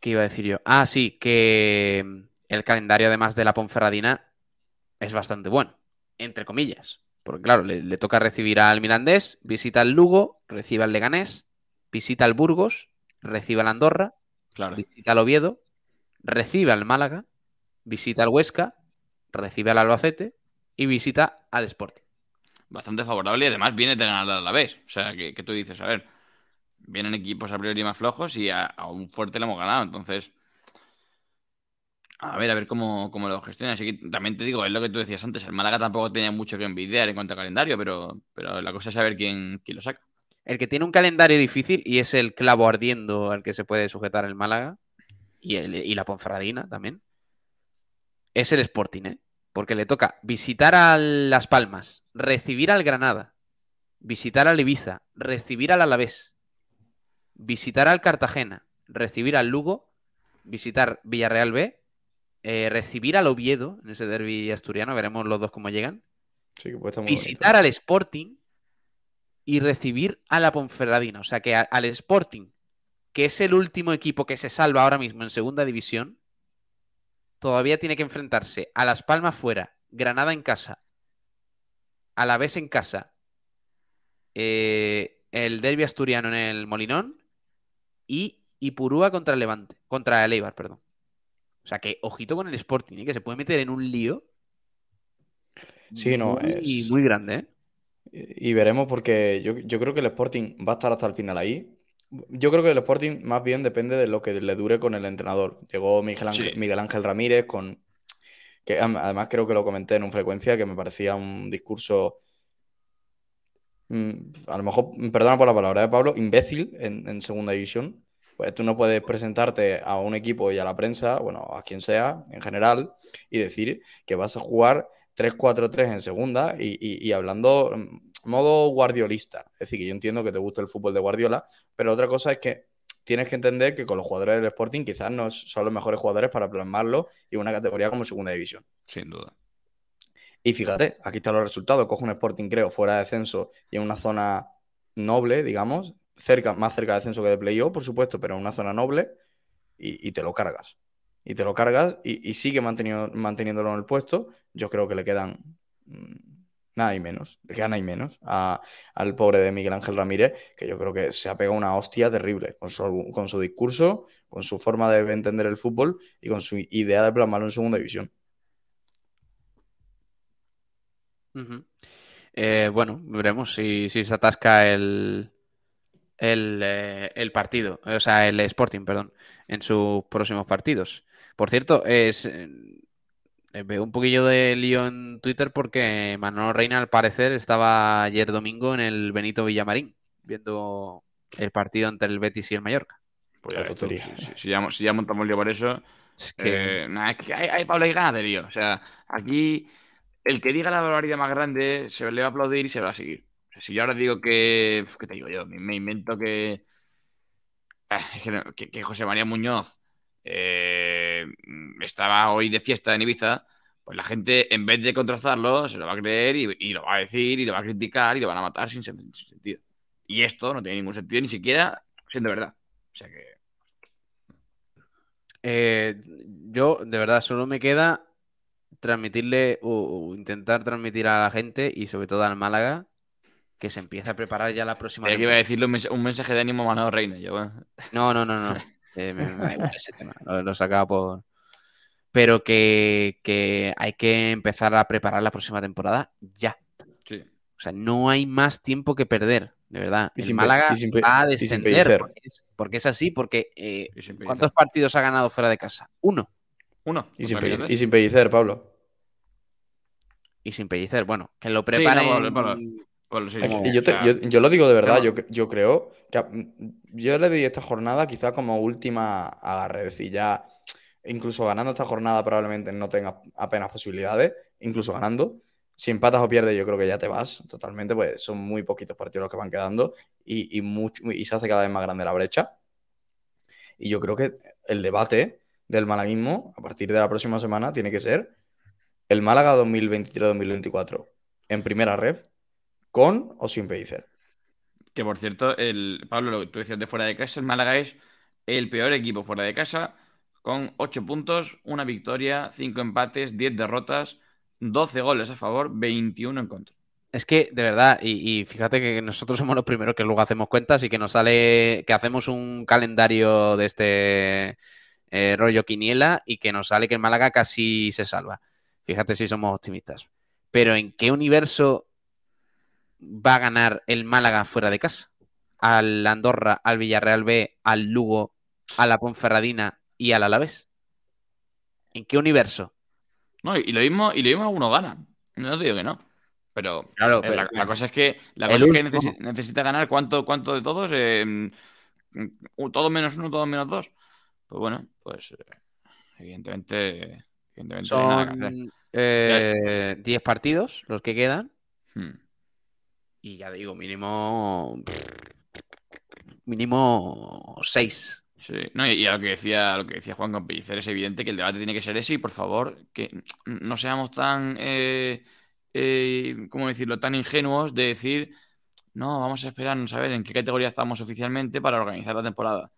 ¿Qué iba a decir yo? Ah, sí, que el calendario, además de la Ponferradina, es bastante bueno, entre comillas. Porque, claro, le, le toca recibir al Mirandés, visita al Lugo, recibe al Leganés, visita al Burgos, recibe al Andorra, visita al Oviedo, recibe al Málaga, visita al Huesca, recibe al Albacete y visita al Sporting. Bastante favorable y además viene de ganar a la vez. O sea, que, tú dices, a ver, vienen equipos a priori más flojos y a, un fuerte le hemos ganado. Entonces, A ver, a ver cómo, cómo lo gestiona. Así que también te digo, es lo que tú decías antes, el Málaga tampoco tenía mucho que envidiar en cuanto a calendario, pero, pero la cosa es saber quién, quién lo saca. El que tiene un calendario difícil y es el clavo ardiendo al que se puede sujetar el Málaga y, el, y la Ponferradina también, es el Sporting, ¿eh? Porque le toca visitar a Las Palmas, recibir al Granada, visitar al Ibiza, recibir al Alavés, visitar al Cartagena, recibir al Lugo, visitar Villarreal B eh, recibir al Oviedo en ese derby asturiano, veremos los dos cómo llegan. Sí, que puede estar muy visitar al Sporting y recibir a la Ponferradina. O sea que a- al Sporting, que es el último equipo que se salva ahora mismo en segunda división, todavía tiene que enfrentarse a Las Palmas fuera, Granada en casa, a la vez en casa, eh, el derby asturiano en el Molinón y Ipurúa contra el Levante, contra el Eibar, perdón. O sea que ojito con el Sporting, ¿eh? que se puede meter en un lío Sí, no, muy, es- muy grande, ¿eh? Y y veremos porque yo, yo creo que el Sporting va a estar hasta el final ahí. Yo creo que el Sporting más bien depende de lo que le dure con el entrenador. Llegó Miguel Ángel, Sí. Miguel Ángel Ramírez con... que además creo que lo comenté en un frecuencia que me parecía un discurso... mm, A lo mejor, perdona por la palabra de Pablo, imbécil en, en segunda división. Pues tú no puedes presentarte a un equipo y a la prensa, bueno, a quien sea en general, y decir que vas a jugar 3-4-3 en segunda y, y- y hablando mm, modo guardiolista. Es decir, que yo entiendo que te gusta el fútbol de Guardiola, pero otra cosa es que tienes que entender que con los jugadores del Sporting quizás no son los mejores jugadores para plasmarlo en una categoría como segunda división. Sin duda. Y fíjate, aquí están los resultados. Coge un Sporting, creo, fuera de descenso y en una zona noble, digamos, más cerca de descenso que de playoff, por supuesto, pero en una zona noble, y, te lo cargas. Y te lo cargas y, sigue manteniéndolo en el puesto. Yo creo que le quedan mm, nada y menos. Le quedan y menos a- al pobre de Miguel Ángel Ramírez, que yo creo que se ha pegado una hostia terrible con su, con su discurso, con su forma de entender el fútbol y con su idea de plasmarlo en segunda división. Eh, bueno, veremos si se atasca el, el, eh, el partido, o sea, el Sporting, perdón, en sus próximos partidos. Por cierto, es, eh, veo un poquillo de lío en Twitter porque Manolo Reina, al parecer, estaba ayer domingo en el Benito Villamarín, viendo el partido entre el Betis y el Mallorca. Pues ya tú, si, si- si ya, si ya montamos lío por eso, Es que eh, nada, es que hay, hay Pablo ganas de lío. O sea, aquí el que diga la barbaridad más grande se le va a aplaudir y se va a seguir. Si yo ahora digo que, ¿qué te digo yo? Me, invento que, es que, que- José María Muñoz eh, estaba hoy de fiesta en Ibiza, pues la gente, en vez de contrastarlo, se lo va a creer y, lo va a decir y lo va a criticar y lo van a matar sin, sen- sin sentido. Y esto no tiene ningún sentido, ni siquiera siendo verdad. O sea que. Eh, yo, de verdad, solo me queda transmitirle o intentar transmitir a la gente y sobre todo al Málaga que se empiece a preparar ya la próxima Creía que iba a temporada. decirle un, mens- un mensaje de ánimo a Manolo Reina. Yo, bueno. No, no, no, no. Eh, me, me da igual ese tema. Lo, lo sacaba por. Pero que, que hay que empezar a preparar la próxima temporada ya. Sí. O sea, no hay más tiempo que perder, de verdad. Y El Málaga y sin pe- va a descender porque es, porque es así, porque eh. ¿cuántos partidos ha ganado fuera de casa? Uno. Uno. Y sin, pellicer, y sin pellicer, Pablo. Y sin pellecer. Bueno, que lo Sí, no, preparen. Pablo, Pablo. Bueno, sí, Como- sí, Y yo, o te- sea, yo, yo lo digo de verdad, yo, yo creo que yo le di esta jornada quizá como última agarre, es decir, ya incluso ganando esta jornada probablemente no tengas apenas posibilidades, incluso ganando. Si empatas o pierdes, yo creo que ya te vas totalmente, pues son muy poquitos partidos los que van quedando y, y, mucho, y se hace cada vez más grande la brecha. Y yo creo que el debate del malaguismo a partir de la próxima semana tiene que ser el Málaga 2023-2024 en primera red, con o sin Pellicer. Que por cierto, el Pablo, lo que tú decías de fuera de casa, el Málaga es el peor equipo fuera de casa, con 8 puntos, una victoria, 5 empates, 10 derrotas, 12 goles a favor, 21 en contra. Es que, de verdad, y, y fíjate que nosotros somos los primeros que luego hacemos cuentas y que nos sale, que hacemos un calendario de este eh, rollo quiniela y que nos sale que el Málaga casi se salva. Fíjate si somos optimistas. Pero ¿en qué universo va a ganar el Málaga fuera de casa? Al Andorra, al Villarreal B, al Lugo, a la Ponferradina y al Alavés. ¿En qué universo? No, y, lo mismo, y lo mismo uno gana. No te digo que no. Pero, Claro, eh, pero- la, la cosa es que, la cosa es que necesita ganar cuánto, cuánto de todos. Eh, mm, todos menos uno, todos menos dos. Pues bueno, pues eh, evidentemente, evidentemente no hay nada que hacer. Son eh, 10 partidos los que quedan. Hmm. Y ya digo, mínimo. Mínimo 6. Sí, no, y, a lo que decía, lo que decía Juan Campellicer, es evidente que el debate tiene que ser ese y por favor, que no seamos tan, eh, eh, ¿cómo decirlo?, tan ingenuos de decir, no, vamos a esperarnos a ver en qué categoría estamos oficialmente para organizar la temporada.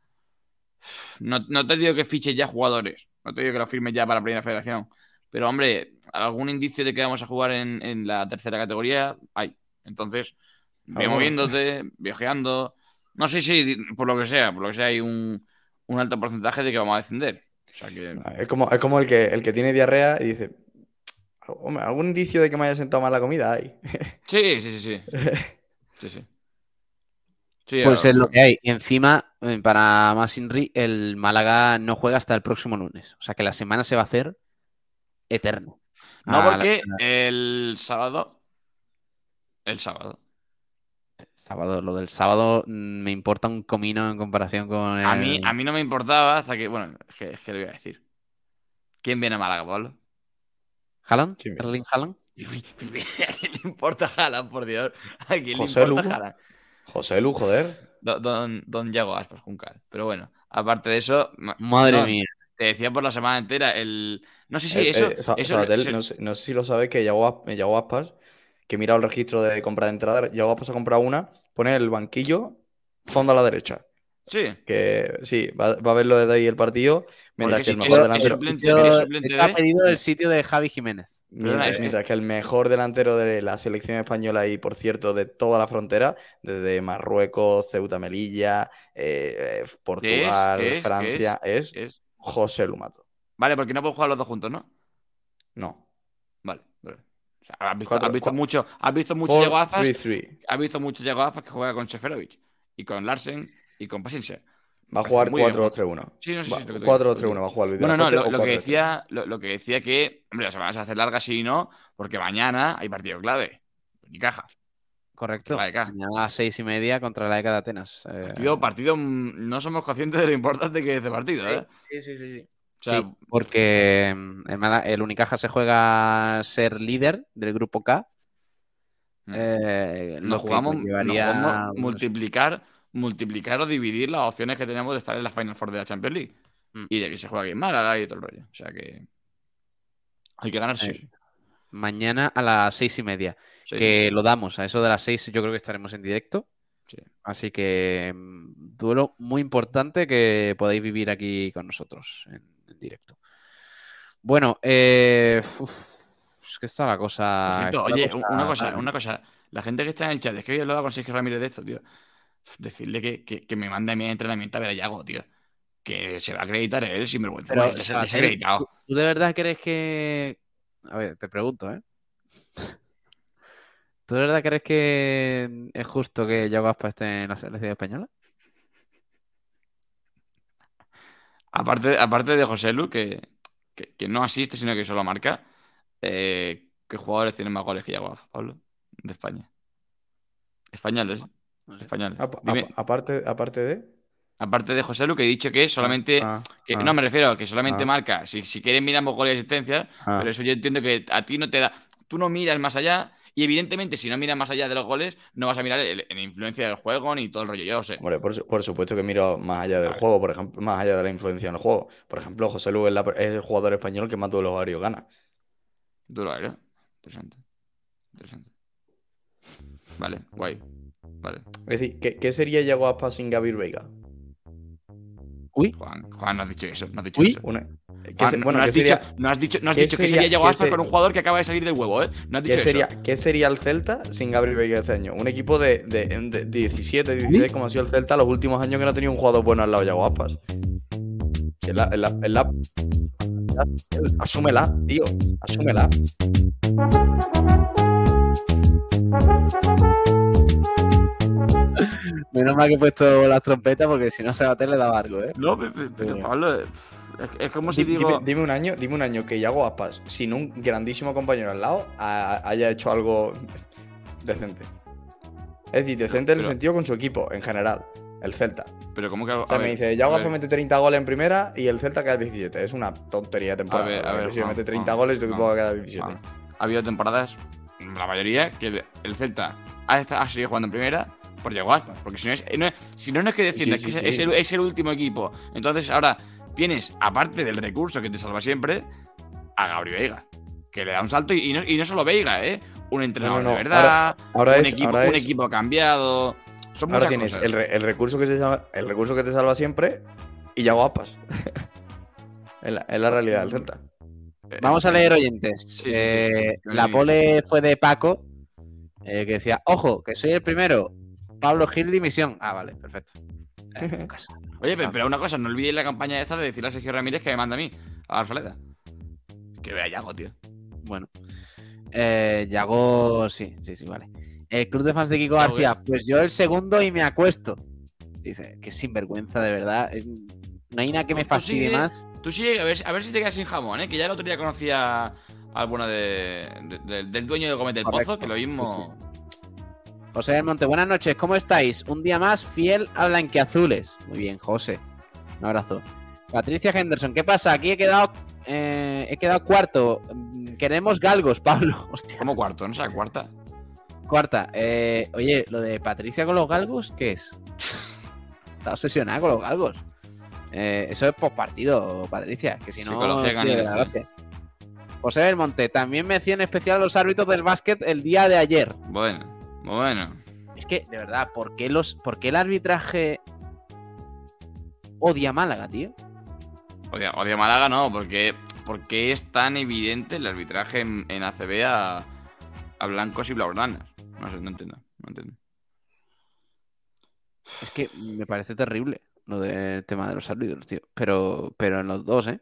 No, no te digo que fiches ya jugadores, no te digo que lo firmes ya para la primera federación, pero hombre, algún indicio de que vamos a jugar en, en la tercera categoría hay. Entonces, ve Alguno. moviéndote, viajeando. No sé si, por lo que sea, por lo que sea, hay un, un alto porcentaje de que vamos a descender. O sea que. Es como, es como el que, el que tiene diarrea y dice, "Hombre, algún indicio de que me haya sentado mal la comida hay. Sí, sí, sí, sí. Sí, sí. Sí, Pues es lo que hay. Y encima, eh, para más Inri, el Málaga no juega hasta el próximo lunes. O sea que la semana se va a hacer eterna. No, la- porque el sábado. El sábado. Sábado, lo del sábado mm, me importa un comino en comparación con el... A mí, a mí no me importaba hasta que. Bueno, es que, es que le voy a decir. ¿Quién viene a Málaga, Pablo? Mira. ¿Erling Haaland? ¿A quién le importa Haaland, por Dios? ¿A quién José le importa. Haaland? José Lu, joder. Don, don, don Yago Aspas Juncal. Pero bueno, aparte de eso, ma- Madre no, mía. te decía por la semana entera, el. No sé si Eh, eso. eh, eso no, sé, no sé si lo sabes, que Yago, Yago Aspas, que he mirado el registro de compra de entrada, Yago Aspas ha comprado una, pone el banquillo, fondo a la derecha. Sí. Que sí, va, va a verlo desde ahí el partido, mientras Porque que el mejor es- delantero... suplente- Sitio- es suplente está de- pedido el sitio de Javi Jiménez. Perdona, Mientras, que el mejor delantero de la selección española y, por cierto, de toda la frontera, desde Marruecos, Ceuta, Melilla, eh, eh, Portugal, qué es? Francia, es, Es... José Lumato. Vale, porque no puedo jugar los dos juntos, ¿no? No. O sea, has visto, Cuatro- has visto cua- mucho, has visto mucho Four, Yago Aspas, three, three. has visto mucho Yago Aspas que juega con Seferovic y con Larsen y con Paciencia. Va a jugar muy bien, 4-2-3-1. Sí, no sé Va- si es lo que te 4-2-3-1 va a jugar Bueno, la no, Fuente lo, lo que 4-3-3. decía, lo, lo que decía que, hombre, la semana se hace larga sí y no, porque mañana hay partido clave. Ni caja. Correcto. La. Mañana a las seis y media contra la ECA de Atenas. Eh, Partido, partido, mm, no somos conscientes de lo importante que es este partido, ¿eh? Sí, sí, sí, sí. O sea, Sí, porque mm, el, Unicaja se juega ser líder del grupo K. Mm. Eh, lo nos jugamos, nos conllevaría, jugamos pues, multiplicar, multiplicar o dividir las opciones que tenemos de estar en la Final Four de la Champions League. Mm. Y de que se juega aquí en Málaga y todo el rollo. O sea que. Hay que ganar, sí. Eh, mañana a las seis y media. Sí, que lo damos a eso de las seis, yo creo que estaremos en directo. Sí. Así que duelo muy importante que podáis vivir aquí con nosotros en, en directo. Bueno, eh, uf, es que está la cosa. cierto, está la oye, cosa una cosa, una cosa. La gente que está en el chat, es que hoy he hablado con Sergio Ramírez de esto, tío. Decirle que, que, que me mande a mi entrenamiento a ver a Yago, tío. Que se va a acreditar él sin vergüenza. Pero, se- se acreditado. ¿tú, de verdad crees que... A ver, te pregunto, ¿eh? ¿Tú de verdad crees que es justo que Yago Aspas esté en la selección española? Aparte, aparte de José Lu, que, que, que no asiste, sino que solo marca, eh, ¿qué jugadores tienen más goles que Aspas, Pablo? De España. Españoles. Españoles. Aparte, aparte de. aparte de José Lu, que he dicho que solamente. Ah, que, ah, no, me refiero a que solamente ah. marca. Si, si quieres, miramos goles y asistencias, ah. pero eso yo entiendo que a ti no te da. Tú no miras más allá. Y evidentemente, si no miras más allá de los goles, no vas a mirar la influencia del juego ni todo el rollo. Yo sé. Hombre, por, su- por supuesto que miro más allá del Vale. juego, por ejemplo, más allá de la influencia en el juego. Por ejemplo, José Lu es, la- es el jugador español que más duelos aéreos gana. Duro, ¿eh? Interesante. Interesante. Vale, guay. Vale. Es decir, ¿qué, qué sería Yago Aspas sin Gavir Veiga? Uy, Juan, Juan, no has dicho eso. No has dicho Uy. eso. Una- ¿qué Juan, se- no- bueno, no, ¿qué has dicho, no has dicho, no has qué dicho que sería- Yago qué Aspas con un jugador que acaba de salir del huevo, ¿eh? No has qué dicho sería, eso. qué sería el Celta sin Gabriel Veiga este año? Un equipo de, de, de 17, 16, como ha sido el Celta los últimos años que no ha tenido un jugador bueno al lado de Yago Aspas. La- la- la- Asúmela, tío. Asúmela. Menos mal que he puesto las trompetas porque si no se va a le daba algo, ¿eh? No, pe- pe- pero Pablo, eh, Es, como si Di- digo. dime, dime un año, dime un año que Yago Aspas, sin un grandísimo compañero al lado, ha- haya hecho algo decente. Es decir, decente en el sentido con su equipo, en general. El Celta. Pero como que algo. O sea, a me ver, dice, Yago a Aspas mete 30 goles en primera y el Celta queda 17. Es una tontería de temporada. A ver, a si Juan, mete 30 Juan, goles, tu equipo Juan, va a quedar 17. Juan, Ha habido temporadas, la mayoría, que el- el Celta ha, ha seguido jugando en primera por Diego Aspas. Porque si no es, no es- si no, no es que Sí, sí, que es, sí. es el, es el último equipo. Entonces ahora tienes, aparte del recurso que te salva siempre, a Gabri Veiga. Que le da un salto y, y no, y no solo Veiga, ¿eh? Un entrenador no, de no, verdad, Ahora un, es, equipo, ahora un es- equipo cambiado. Son ahora muchas tienes cosas. el, re- el recurso que te salva, el recurso que te salva siempre y Yago Aspas. es, la, es la realidad del Celta. Eh, Vamos a leer oyentes. Sí, sí, sí. Eh, Sí. La pole fue de Paco, eh, que decía, ojo, que soy el primero. Pablo Gil dimisión. Ah, vale, perfecto. Eh. Oye, pero, pero una cosa, no olvidéis la campaña esta de decirle a Sergio Ramírez que me manda a mí, a Alfaleta. Que vea Yago, tío. Bueno. Eh, Yago, sí, sí, sí, vale. El club de fans de Kiko García, pues yo el segundo y me acuesto. Dice, que sinvergüenza, de verdad. No hay nada que me fastidie sigue- más. Tú sigue, a ver, a ver si te quedas sin jamón, ¿eh? Que ya el otro día conocía al bueno de, de- de- del dueño de del Correcto, Pozo, que lo mismo. José del Monte, buenas noches, ¿cómo estáis? Un día más fiel a Blanquiazules. Muy bien, José. Un abrazo. Patricia Henderson, ¿qué pasa? Aquí he quedado, eh, he quedado cuarto. Mm, Queremos galgos, Pablo. Hostia. Como cuarto, ¿no? Sea, cuarta. Cuarta. eh, oye, lo de Patricia con los galgos, ¿qué es? Está obsesionada con los galgos. Eh, eso es partido, Patricia, que si no. José del Monte, también mención especial a los árbitros del básquet el día de ayer. Bueno, bueno. Es que, de verdad, ¿por qué, los, ¿por qué el arbitraje odia a Málaga, tío? Odia, odia Málaga, no, porque, porque es tan evidente el arbitraje en, en ACB a, a blancos y blaugranas. No sé, no entiendo. No entiendo. Es que me parece terrible lo del tema de los árbitros, tío. Pero, pero en los dos, ¿eh?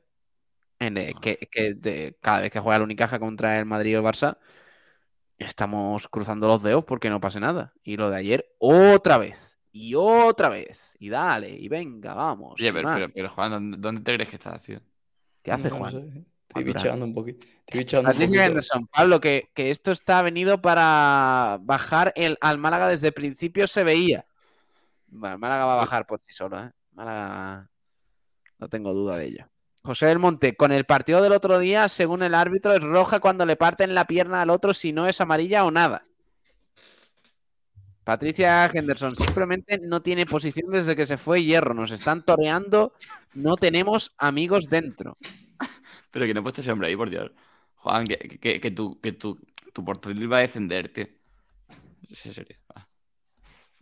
En que, que de- cada vez que juega el Unicaja contra el Madrid o el Barça, estamos cruzando los dedos porque no pase nada. Y lo de ayer, otra vez. Y otra vez. Y dale, y venga, vamos. Oye, pero, más. pero, pero Juan, ¿dónde, te crees que estás, tío? ¿Qué hace No Juan? sé, Estoy Juan Durán. bicheando un poquito. Estoy bicheando un poquito. Pablo, que, que esto está venido para bajar el, al Málaga desde el principio se veía. Bueno, Málaga va a bajar por sí solo, ¿eh? Málaga, no tengo duda de ello. José del Monte, con el partido del otro día, según el árbitro, es roja cuando le parten la pierna al otro, si no es amarilla o nada. Patricia Henderson, simplemente no tiene posición desde que se fue Hierro. Nos están toreando, no tenemos amigos dentro. Pero que no he puesto ese hombre ahí, por Dios. Juan, que, que, que tu, que tu, tu va a descender, tío.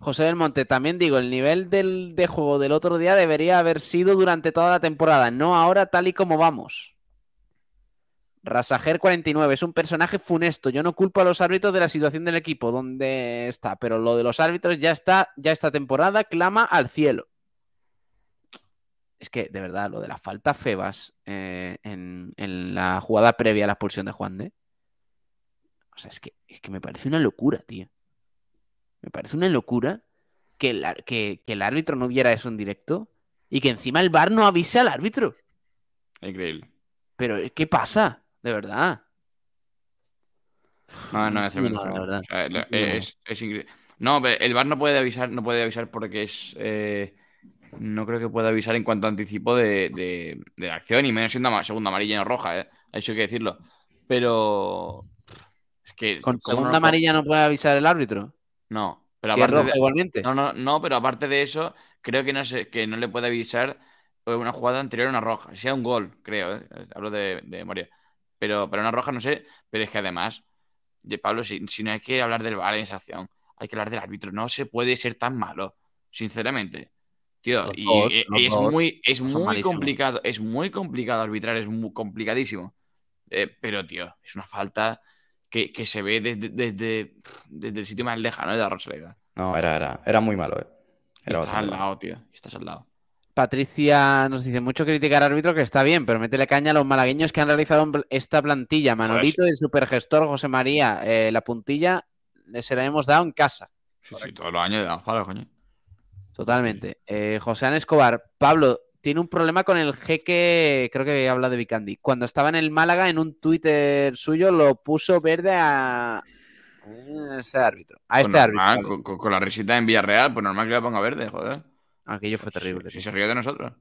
José del Monte, también digo, el nivel del, de juego del otro día debería haber sido durante toda la temporada, no ahora tal y como vamos. Rasager 49 es un personaje funesto. Yo no culpo a los árbitros de la situación del equipo donde está, pero lo de los árbitros ya está, ya esta temporada clama al cielo. Es que, de verdad, lo de la falta Febas eh, en, en la jugada previa a la expulsión de Juan de. O sea, es que, es que me parece una locura, tío. Me parece una locura que el, que, que el árbitro no viera eso en directo y que encima el VAR no avise al árbitro. Increíble. Pero, ¿qué pasa? De verdad. No, no, es tremendo. O sea, No es, es increíble. No, pero el VAR no puede avisar, no puede avisar porque es. eh, no creo que pueda avisar en cuanto a anticipo de, de, de la acción, y menos siendo segunda amarilla no roja, ¿eh? Eso hay que decirlo. Pero. Es que. ¿Con ¿cómo segunda no- amarilla no puede avisar el árbitro? No, pero Si es aparte. roja de- igualmente. No, no, no, pero aparte de eso, creo que no, sé, que no le puede avisar una jugada anterior a una roja. Sea un gol, creo, ¿eh? Hablo de, de memoria. Pero, pero una roja no sé, pero es que además, de Pablo, si, si no hay que hablar del VAR en esa acción, hay que hablar del árbitro. No se puede ser tan malo, sinceramente. Tío, Los y, dos, y- los y es muy, es muy malísimos. complicado, es muy complicado arbitrar, es muy complicadísimo. Eh, pero, tío, es una falta que, que se ve desde, desde, desde el sitio más lejano de la Rosaleda. No, era, era, era muy malo, eh. Era estás al malo. lado, tío. Estás al lado. Patricia nos dice mucho criticar al árbitro que está bien, pero métele caña a los malagueños que han realizado esta plantilla. Manolito y el supergestor José María. eh, la puntilla le se la hemos dado en casa. Sí, sí, todos los años de palos, coño. Totalmente. Eh, José Ana Escobar, Pablo, tiene un problema con el jeque, creo que habla de Vicandi. Cuando estaba en el Málaga, en un Twitter suyo, lo puso verde a ese árbitro. A Pues este normal, árbitro. con, con la risita en Villarreal, pues normal que le ponga verde, joder. Aquello fue terrible. Si, se ríe de nosotros.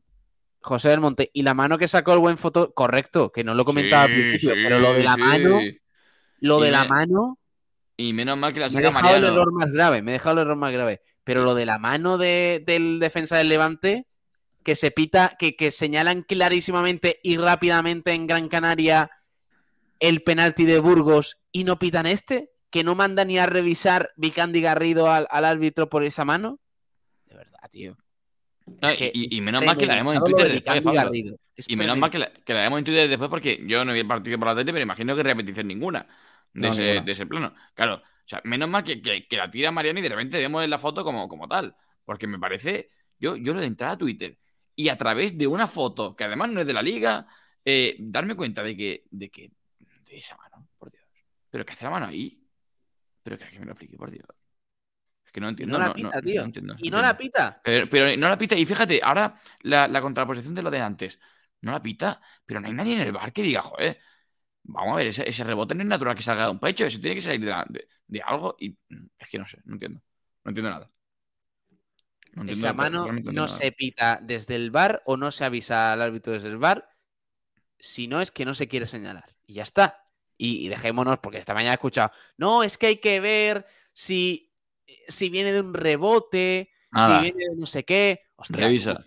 José del Monte. Y la mano que sacó el buen foto, correcto, que no lo comentaba al principio, sí, pero lo de la sí. mano, lo Y de la mano, Y menos mal que la me he saca dejado el Mariano. error más grave, me he dejado el error más grave. Pero lo de la mano de- del defensa del Levante, que se pita, que, que señalan clarísimamente y rápidamente en Gran Canaria el penalti de Burgos y no pitan este, que no manda ni a revisar Vicandi Garrido al, al árbitro por esa mano. De verdad, tío. No, y, y menos mal que la vemos en Twitter de después, Pablo. Y menos mal que la, que la vemos en Twitter después porque yo no vi el partido por la tele, pero imagino que repetición ninguna de, No, ese, ninguna. de ese plano. Claro, o sea, menos mal que, que- que la tira Mariano y de repente vemos en la foto como, como tal. Porque me parece, yo, yo lo de entrar a Twitter y a través de una foto, que además no es de la liga, eh, darme cuenta de que, de que, de esa mano, por Dios. Pero que hace la mano ahí. Pero que, que me lo explique, por Dios. Es que no entiendo. no la no- pita, no- tío. no entiendo, y no la pita. Pero, pero no la pita. Y fíjate, ahora la, la contraposición de lo de antes. No la pita, pero no hay nadie en el bar que diga, joder, vamos a ver, ese, ese rebote no es natural que salga de un pecho, ese tiene que salir de, la- de- de algo. Y mm, es que no sé, no entiendo. No entiendo nada. No Esa mano no nada. se pita desde el bar o no se avisa al árbitro desde el bar. Si no es que no se quiere señalar. Y ya está. Y, y dejémonos, porque esta mañana he escuchado. No, es que hay que ver si, si viene de un rebote, Nada. si viene de no sé qué. Hostia, Revisa.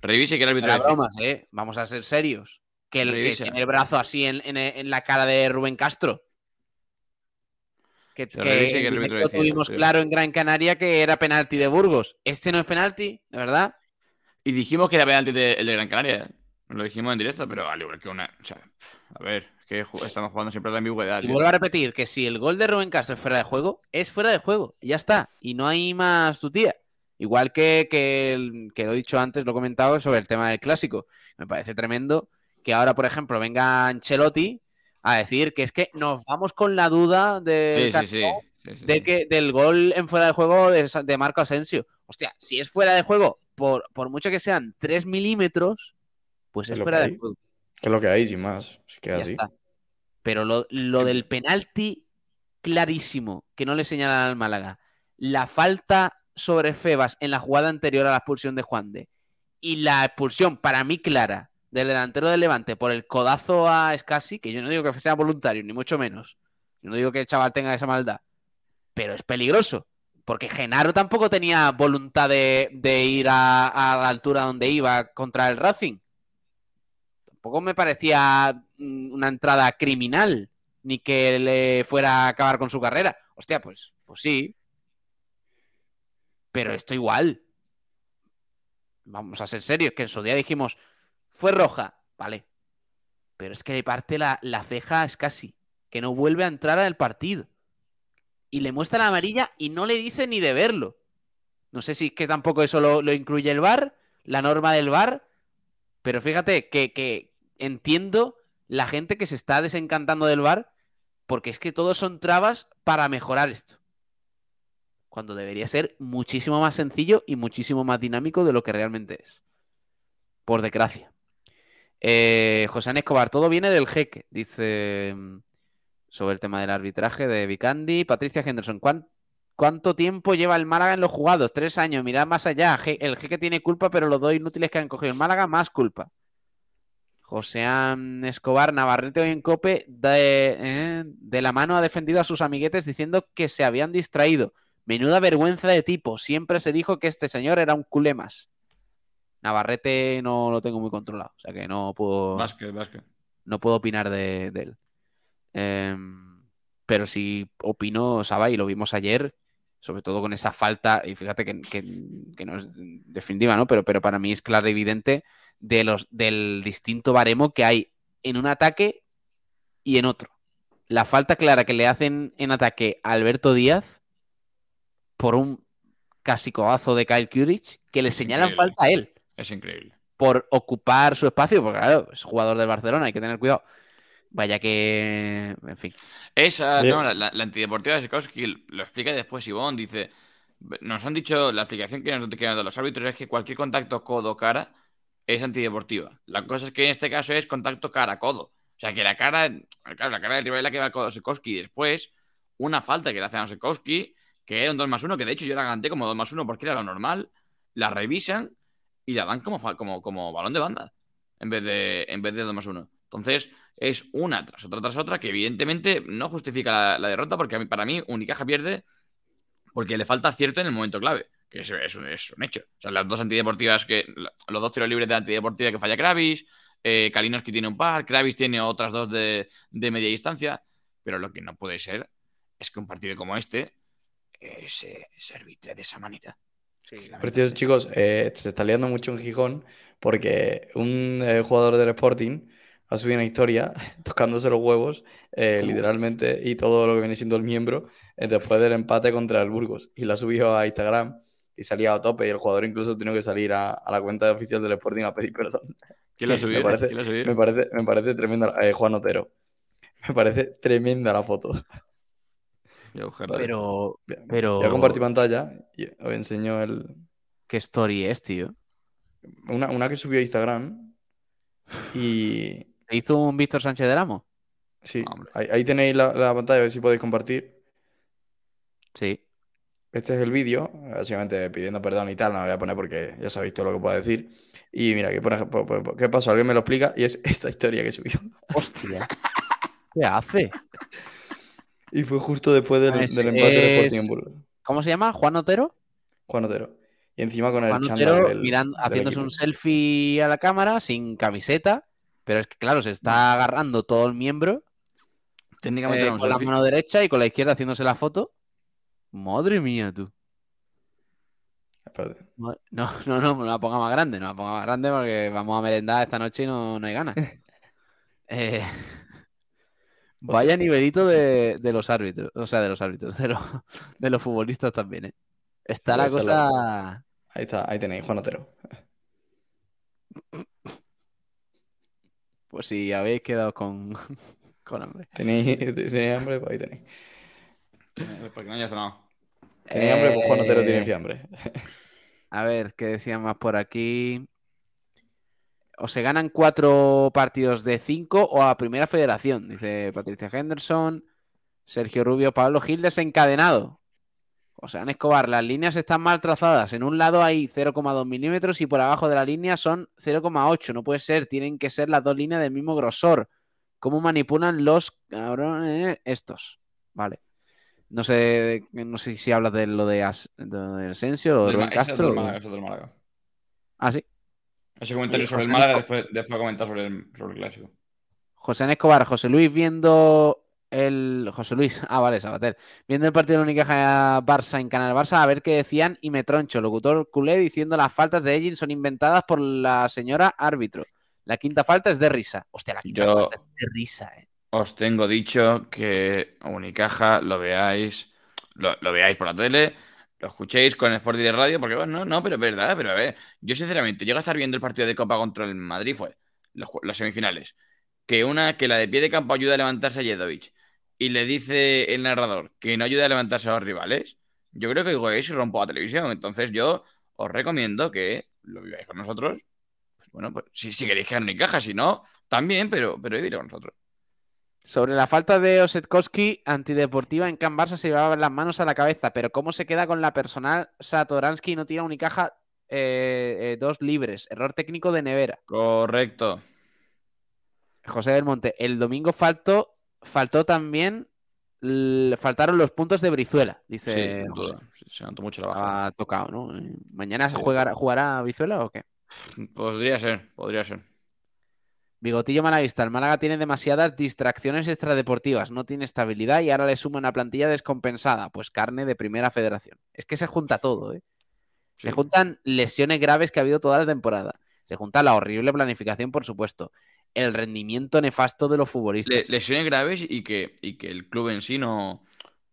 Revisa y que el árbitro bromas, ¿eh? Vamos a ser serios. Que el que Revisa. tiene el brazo así en, en- en la cara de Rubén Castro. Que, que el tuvimos sí. claro en Gran Canaria que era penalti de Burgos. Este no es penalti, de verdad. Y dijimos que era penalti de- el de Gran Canaria. ¿eh? Lo dijimos en directo, pero al igual que una. O sea, a ver, es que estamos jugando siempre a la ambigüedad. Y tío. vuelvo a repetir que si el gol de Rubén Castro es fuera de juego, es fuera de juego. Y ya está. Y no hay más tu tía. Igual que, que, el- que lo he dicho antes, lo he comentado sobre el tema del clásico. Me parece tremendo que ahora, por ejemplo, venga Ancelotti a decir que es que nos vamos con la duda del, Sí, sí, sí. Camp Nou sí, sí, de sí. que, del gol en fuera de juego de, de Marco Asensio. Hostia, si es fuera de juego, por, por mucho que sean 3 milímetros, pues Es fuera de juego. Que es lo que hay, sin más. Es que Ya así. está. Pero lo, lo del penalti, clarísimo, que no le señalan al Málaga. La falta sobre Febas en la jugada anterior a la expulsión de Juan de. Y la expulsión, para mí, clara, del delantero del Levante por el codazo a Escasi, que yo no digo que sea voluntario, ni mucho menos. Yo no digo que el chaval tenga esa maldad. Pero es peligroso. Porque Genaro tampoco tenía voluntad de, de ir a, a la altura donde iba contra el Racing tampoco me parecía mm, una entrada criminal, ni que le fuera a acabar con su carrera. Hostia, pues, pues sí. Pero esto igual. Vamos a ser serios, que en su día dijimos, fue roja, vale. Pero es que le parte la, ceja a casi que no vuelve a entrar al partido. Y le muestra la amarilla y no le dice ni de verlo. No sé si es que tampoco eso lo, lo incluye el VAR, la norma del VAR, pero fíjate que, que entiendo la gente que se está desencantando del VAR porque es que todos son trabas para mejorar esto. Cuando debería ser muchísimo más sencillo y muchísimo más dinámico de lo que realmente es. Por desgracia. Eh, José Escobar, todo viene del jeque, dice mm, sobre el tema del arbitraje de Vicandi. Patricia Henderson, ¿cuán- ¿cuánto tiempo lleva el Málaga en los jugados? Tres años, mirad más allá. El jeque tiene culpa, pero los dos inútiles que han cogido el Málaga, más culpa. José Escobar, Navarrete hoy en Cope, de, eh, de la mano ha defendido a sus amiguetes diciendo que se habían distraído. Menuda vergüenza de tipo. Siempre se dijo que este señor era un culé más. Navarrete no lo tengo muy controlado, o sea que no puedo, Vázquez, Vázquez. no puedo opinar de, de él. Em, pero sí opino, Saba, y lo vimos ayer, sobre todo con esa falta, y fíjate que, que- que no es definitiva, ¿no? Pero, pero para mí es claro y evidente de los, del distinto baremo que hay en un ataque y en otro. La falta clara que le hacen en ataque a Alberto Díaz por un casi codazo de Kyle Curich que le señalan increíble. falta a él Es increíble. por ocupar su espacio, porque claro, es jugador del Barcelona, hay que tener cuidado. Vaya que, en fin. Esa, Oye. no, la, la- la antideportiva de Sikowski lo explica después Ivonne, dice, nos han dicho, la explicación que nos que han dado los árbitros es que cualquier contacto codo-cara es antideportiva. La cosa es que en este caso es contacto cara a codo. O sea, que la cara, claro, la cara del rival es la que va al codo Sekowski y después una falta que le hace a Sekowski, que era un 2 más 1, que de hecho yo la gané como 2 más 1 porque era lo normal, la revisan y la dan como, como, como balón de banda en vez de, en vez de 2 más 1. Entonces, es una tras otra tras otra que evidentemente no justifica la, derrota porque para mí Unicaja pierde porque le falta acierto en el momento clave, que es, un, hecho. O sea, las dos antideportivas que los dos tiros libres de antideportiva que falla Kravis, eh, Kalinowski tiene un par, Kravis tiene otras dos de, media distancia, pero lo que no puede ser es que un partido como este eh, se, arbitre de esa manera. Sí, chicos, eh, se está liando mucho en Gijón porque un eh, jugador del Sporting ha subido una historia tocándose los huevos, eh, literalmente, y todo lo que viene siendo el miembro, después del empate contra el Burgos. Y la ha subido a Instagram y salía a tope. Y el jugador incluso tiene que salir a, la cuenta oficial del Sporting a pedir perdón. ¿Quién la ha subido? Me parece, me parece, me parece tremenda. Juan Otero. Me parece tremenda la foto. Pero, pero. Ya compartí pantalla y os enseño el. ¿Qué story es, tío? Una, una que subió a Instagram y, hizo un Víctor Sánchez de Ramos? Sí, ahí, tenéis la, pantalla, a ver si podéis compartir. Sí. Este es el vídeo, básicamente pidiendo perdón y tal, no lo voy a poner porque ya sabéis todo lo que puedo decir. Y mira, que por ejemplo, ¿qué pasó? Alguien me lo explica y es esta historia que subió. Hostia. ¿Qué hace? Y fue justo después del, empate de Sporting ¿Cómo se llama? ¿Juan Otero? Juan Otero. Y encima con el Otero mirando, haciéndose un selfie a la cámara sin camiseta pero es que, claro, se está agarrando todo el miembro. Técnicamente eh, con la mano derecha y con la izquierda haciéndose la foto. Madre mía, tú. No, no, no, no, la ponga más grande, no la ponga más grande porque vamos a merendar esta noche y no, hay ganas. Eh, vaya nivelito de, los árbitros, o sea, de los árbitros, de los, de los futbolistas también, ¿eh? Está la cosa. Ahí está, ahí tenéis, Juan Otero. Pues si habéis quedado con, con hambre. ¿Tenéis, hambre? Pues ahí tenéis. Eh, porque no haya sonado. ¿Tenéis hambre? Pues Juan Otero tiene hambre. A ver, ¿qué decían más por aquí? O se ganan cuatro partidos de cinco o a primera federación, dice Patricia Henderson. Sergio Rubio, Pablo Gil desencadenado. O sea, en Escobar, las líneas están mal trazadas. En un lado hay 0,2 milímetros y por abajo de la línea son 0,8. No puede ser, tienen que ser las dos líneas del mismo grosor. ¿Cómo manipulan los cabrones estos? Vale. No sé, no sé si hablas de lo de, As, de Asensio o de Rubén Castro. Del Málaga, del Málaga. Ah, sí. Ese comentario sobre el Málaga, después, después comentar sobre el, sobre el clásico. José Escobar, José Luis viendo el José Luis, ah, vale, Sabater, viendo el partido de Unicaja Barça en Canal Barça, a ver qué decían y me troncho, locutor culé diciendo las faltas de Egin son inventadas por la señora árbitro. La quinta falta es de risa. Hostia, la quinta falta es de risa, eh. Os tengo dicho que Unicaja lo veáis, lo, veáis por la tele, lo escuchéis con el Sport de Radio, porque bueno, no, no, pero es verdad, pero a ver, yo sinceramente, llego a estar viendo el partido de Copa contra el Madrid, fue las semifinales, que una, que la de pie de campo ayuda a levantarse a Jedovic y le dice el narrador que no ayuda a levantarse a los rivales, yo creo que digo eso y rompo la televisión. Entonces yo os recomiendo que lo viváis con nosotros. Pues bueno, pues si, si queréis quedar en mi caja, si no, también, pero, pero con nosotros. Sobre la falta de Osetkowski antideportiva en Can Barça se llevaba las manos a la cabeza, pero ¿cómo se queda con la personal Satoransky no tira Unicaja eh, eh, dos libres? Error técnico de Nevera. Correcto. José del Monte, el domingo faltó faltó también. Faltaron los puntos de Brizuela, dice. Sí, se notó mucho la baja. Ha tocado, ¿no? ¿Mañana se jugará, jugará Brizuela o qué? Podría ser, podría ser. Bigotillo Malavista. El Málaga tiene demasiadas distracciones extradeportivas, no tiene estabilidad y ahora le suma una plantilla descompensada. Pues carne de primera federación. Es que se junta todo, ¿eh? Se juntan lesiones graves que ha habido toda la temporada. Se junta la horrible planificación, por supuesto el rendimiento nefasto de los futbolistas. lesiones graves y que, y que el club en sí no,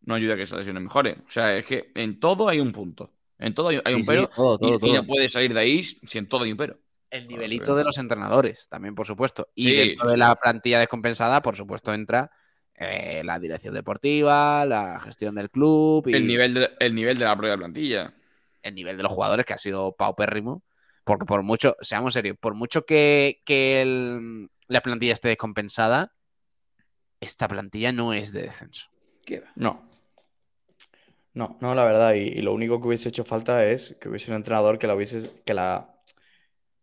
no ayuda a que esas lesiones mejoren. O sea, es que en todo hay un punto. En todo hay, un pero. y, no puede salir de ahí si en todo hay un pero. El nivelito de los entrenadores, también, por supuesto. Y dentro de la plantilla descompensada, por supuesto, entra eh, la dirección deportiva, la gestión del club. Y el, nivel de, el nivel de la propia plantilla. El nivel de los jugadores, que ha sido paupérrimo. Porque por mucho, seamos serios, por mucho que, que el- la plantilla esté descompensada, esta plantilla no es de descenso. No. No, no, la verdad. Y, y lo único que hubiese hecho falta es que hubiese un entrenador que la hubiese, que la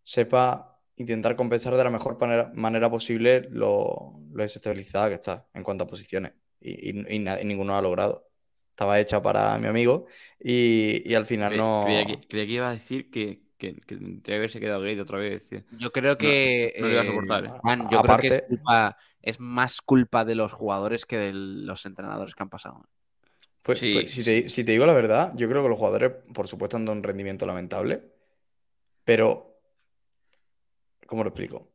sepa intentar compensar de la mejor manera, manera posible lo, lo desestabilizada que está en cuanto a posiciones. Y, y- y na- y ninguno lo ha logrado. Estaba hecha para mi amigo y, y al final Cre- no. Creía que, creía que iba a decir que, que, que tendría que haberse quedado gay otra vez. tío. Yo creo que. no lo iba a eh, soportar, ¿eh? Juan, yo creo que es, Aparte- culpa- es más culpa de los jugadores que de los entrenadores que han pasado. Pues, Sí, pues, si, te, si te digo la verdad, yo creo que los jugadores, por supuesto, han dado un rendimiento lamentable, pero, ¿cómo lo explico?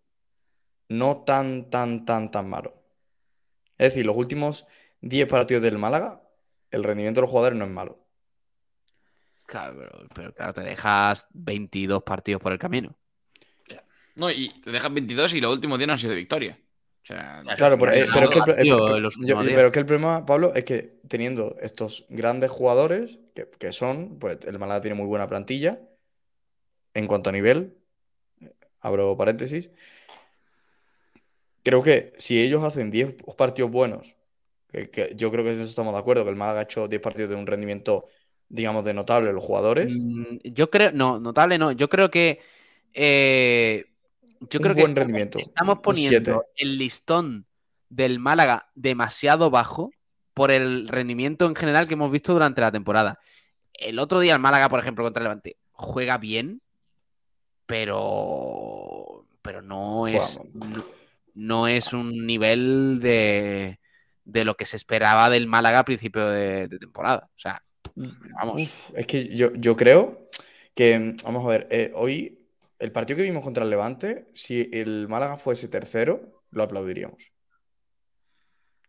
No tan, tan, tan, tan malo. Es decir, los últimos 10 partidos del Málaga, el rendimiento de los jugadores no es malo. Claro, pero, pero claro, te dejas 22 partidos por el camino. No, y te dejas 22 y los últimos días no han sido de victoria. O sea, Claro, pero, eh, pero es que el, pro- Tío, el- el- los yo- últimos días. pero es que el problema, Pablo, es que teniendo estos grandes jugadores, que, que son, pues el Málaga tiene muy buena plantilla en cuanto a nivel, abro paréntesis, creo que si ellos hacen 10 partidos buenos, que, que yo creo que en eso estamos de acuerdo, que el Málaga ha hecho 10 partidos de un rendimiento, digamos, de notable los jugadores, Mm, Yo creo, no, notable no. Yo creo que. eh, yo Un creo que estamos, rendimiento, estamos un poniendo el listón del Málaga demasiado bajo por el rendimiento en general que hemos visto durante la temporada. El otro día el Málaga, por ejemplo, contra el Levante, juega bien, pero. Pero no es. No- No es un nivel de, de lo que se esperaba del Málaga a principio de, de temporada. O sea, vamos. Uf, es que yo, yo creo que, vamos a ver, eh, hoy el partido que vimos contra el Levante, si el Málaga fuese tercero, lo aplaudiríamos.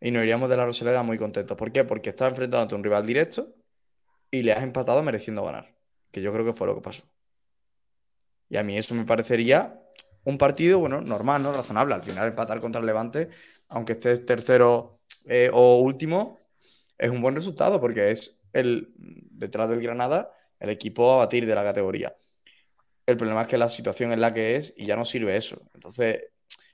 Y nos iríamos de la Rosaleda muy contentos. ¿Por qué? Porque estás enfrentándote a un rival directo y le has empatado mereciendo ganar. Que yo creo que fue lo que pasó. Y a mí eso me parecería un partido, bueno, normal, ¿no? Razonable. Al final empatar contra el Levante, aunque estés tercero eh, o último, es un buen resultado porque es el, detrás del Granada, el equipo a batir de la categoría. El problema es que la situación es la que es y ya no sirve eso. Entonces,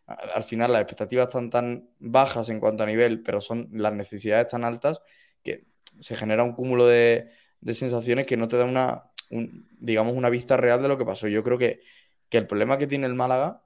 al final las expectativas están tan bajas en cuanto a nivel, pero son las necesidades tan altas que se genera un cúmulo de, de sensaciones que no te da una, un- digamos, una vista real de lo que pasó. Yo creo que, que el problema que tiene el Málaga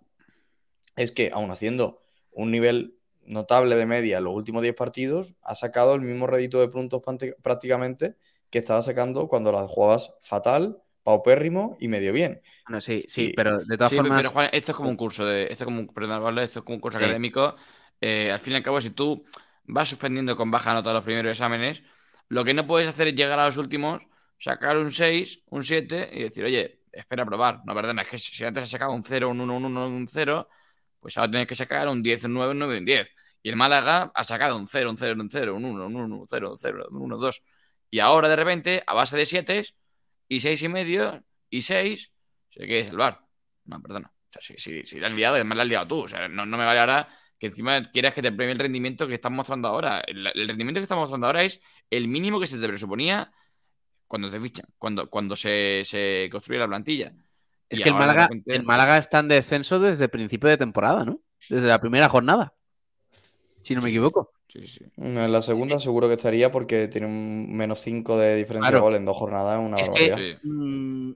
es que, aun haciendo un nivel notable de media en los últimos 10 partidos, ha sacado el mismo rédito de puntos prácticamente que estaba sacando cuando las jugabas fatal, paupérrimo y medio bien. Bueno, sí, sí, pero de todas Sí, formas. pero Juan, esto es como un curso de, esto es como un, perdón, Pablo, esto es como un curso Sí. académico. Eh, al fin y al cabo, si tú vas suspendiendo con baja nota los primeros exámenes, lo que no puedes hacer es llegar a los últimos, sacar un 6, un 7 y decir, oye, espera a probar. No, perdona, es que si antes has sacado un 0, un 1, un 1, un 0, pues ahora tienes que sacar un 10, un 9, un 9, un 10. Y el Málaga ha sacado un 0, un 0, un 0, un 1, un 1, un 0, un 0, un 1, 2. Y ahora de repente, a base de 7 y 6 y medio y 6, se quiere salvar. No, perdona. O sea, si, si, si la has liado, además la has liado tú. O sea, no, no me vale ahora que encima quieras que te premie el rendimiento que estás mostrando ahora. El, el rendimiento que estamos mostrando ahora es el mínimo que se te presuponía cuando te fichan, cuando, cuando se, se construye la plantilla. Es Y que el Málaga, repente- el Málaga está en descenso desde el principio de temporada, ¿no? Desde la primera jornada. Si no me equivoco. Sí, sí, sí. En la segunda seguro que estaría porque tiene un menos 5 de diferencia Claro. de gol en dos jornadas, una Es que- barbaridad. Mm,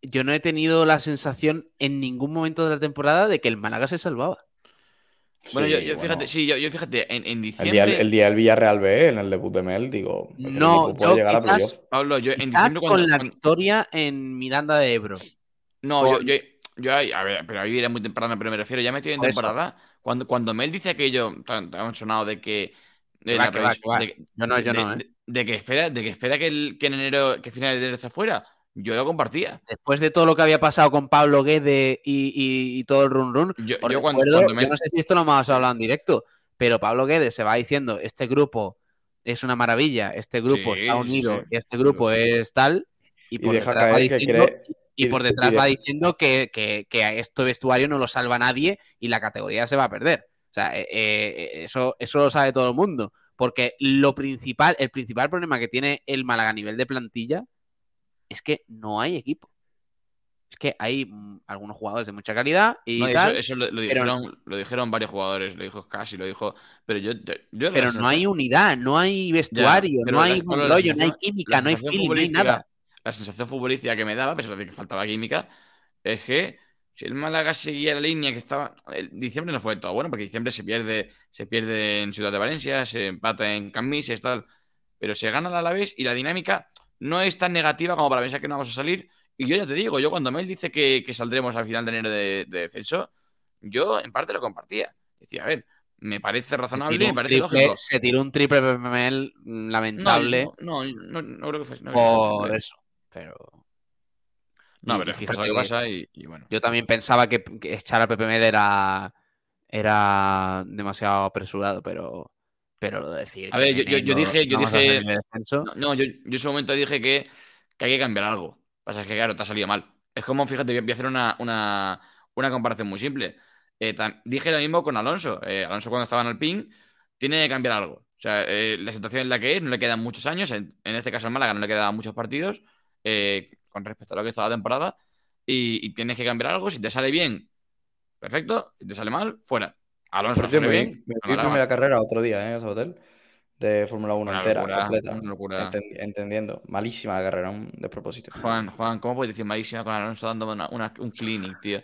yo no he tenido la sensación en ningún momento de la temporada de que el Málaga se salvaba. Bueno, Sí, yo, yo bueno. fíjate, sí, yo, yo fíjate, en, en El diciembre, día, el día del Villarreal B, en el debut de Mel, digo, el No, yo llegar a quizás- playoff. Pablo, yo en diciembre con cuando, la cuando- victoria en Miranda de Ebro. No, Con- yo, yo, yo ahí- a ver, pero ahí era muy temprano, pero me refiero, ya metido en eso. temporada, cuando, cuando Mel dice aquello tan, tan sonado de que... de va, la que va, previs- que va. de que- Yo no, yo de- no, ¿eh? de- de que espera, de que espera que, el, que en enero, que final de enero está fuera, yo lo compartía. Después de todo lo que había pasado con Pablo Guede y, y- y todo el run run, Yo, yo cuando, recuerdo- cuando yo Mel- no sé si esto lo hemos hablado en directo, pero Pablo Guedes se va diciendo, este grupo es una maravilla, este grupo Sí, está unido sí. y este grupo es tal, y Y por deja detrás va caer que diciendo, cree. y por y detrás deja- va diciendo que, que, que a este vestuario no lo salva nadie y la categoría se va a perder. O sea, eh, eh, eso, eso lo sabe todo el mundo. Porque lo principal, el principal problema que tiene el Málaga a nivel de plantilla es que no hay equipo. es que hay mm, algunos jugadores de mucha calidad y No, y tal, eso, eso lo, dijeron, lo dijeron varios jugadores, lo dijo casi, lo dijo. Pero yo, yo pero no hay unidad, no hay vestuario, no hay rollo, no hay química, no hay feeling, no hay nada. La sensación futbolística que me daba, a pesar de que faltaba química, es que si el Málaga seguía la línea que estaba. El diciembre no fue todo bueno, porque diciembre se pierde, se pierde en Ciudad de Valencia, se empata en Camises, tal. Pero se gana la Alavés y la dinámica no es tan negativa como para pensar que no vamos a salir. Y yo ya te digo, yo cuando Mel dice que, que saldremos al final de enero de, de descenso, yo en parte lo compartía. Decía, a ver, me parece razonable, me parece triple- lógico. se tiró un triple PPML mm, lamentable no, no, no, no creo que fuese. no por eso. Pero No, pero fíjate lo que pasa y, y bueno. Yo también pensaba que, que echar a PPML era, era demasiado apresurado, pero, pero lo de decir. A ver, yo- yo- dije- yo dije- No, no, yo, yo en su momento dije que, que hay que cambiar algo. Pasa que, claro, te ha salido mal. Es como, fíjate, voy a hacer una, una, una comparación muy simple. Eh, dije lo mismo con Alonso. Eh, Alonso cuando estaba en Alpine tiene que cambiar algo. O sea, eh, la situación en la que es, no le quedan muchos años. En, en este caso, en Málaga no le quedan muchos partidos eh, con respecto a lo que está la temporada. Y, y tienes que cambiar algo. Si te sale bien, perfecto. Si te sale mal, fuera. Alonso Por cierto, me, bien. me vi Málaga primera carrera otro día, ¿eh? Ese hotel. De Fórmula 1 Una entera, locura, completa. una locura. Enten- entendiendo. Malísima la carrera, un despropósito. Juan, Juan, ¿cómo puedes decir malísima con Alonso dándome una, una- un clinic, tío?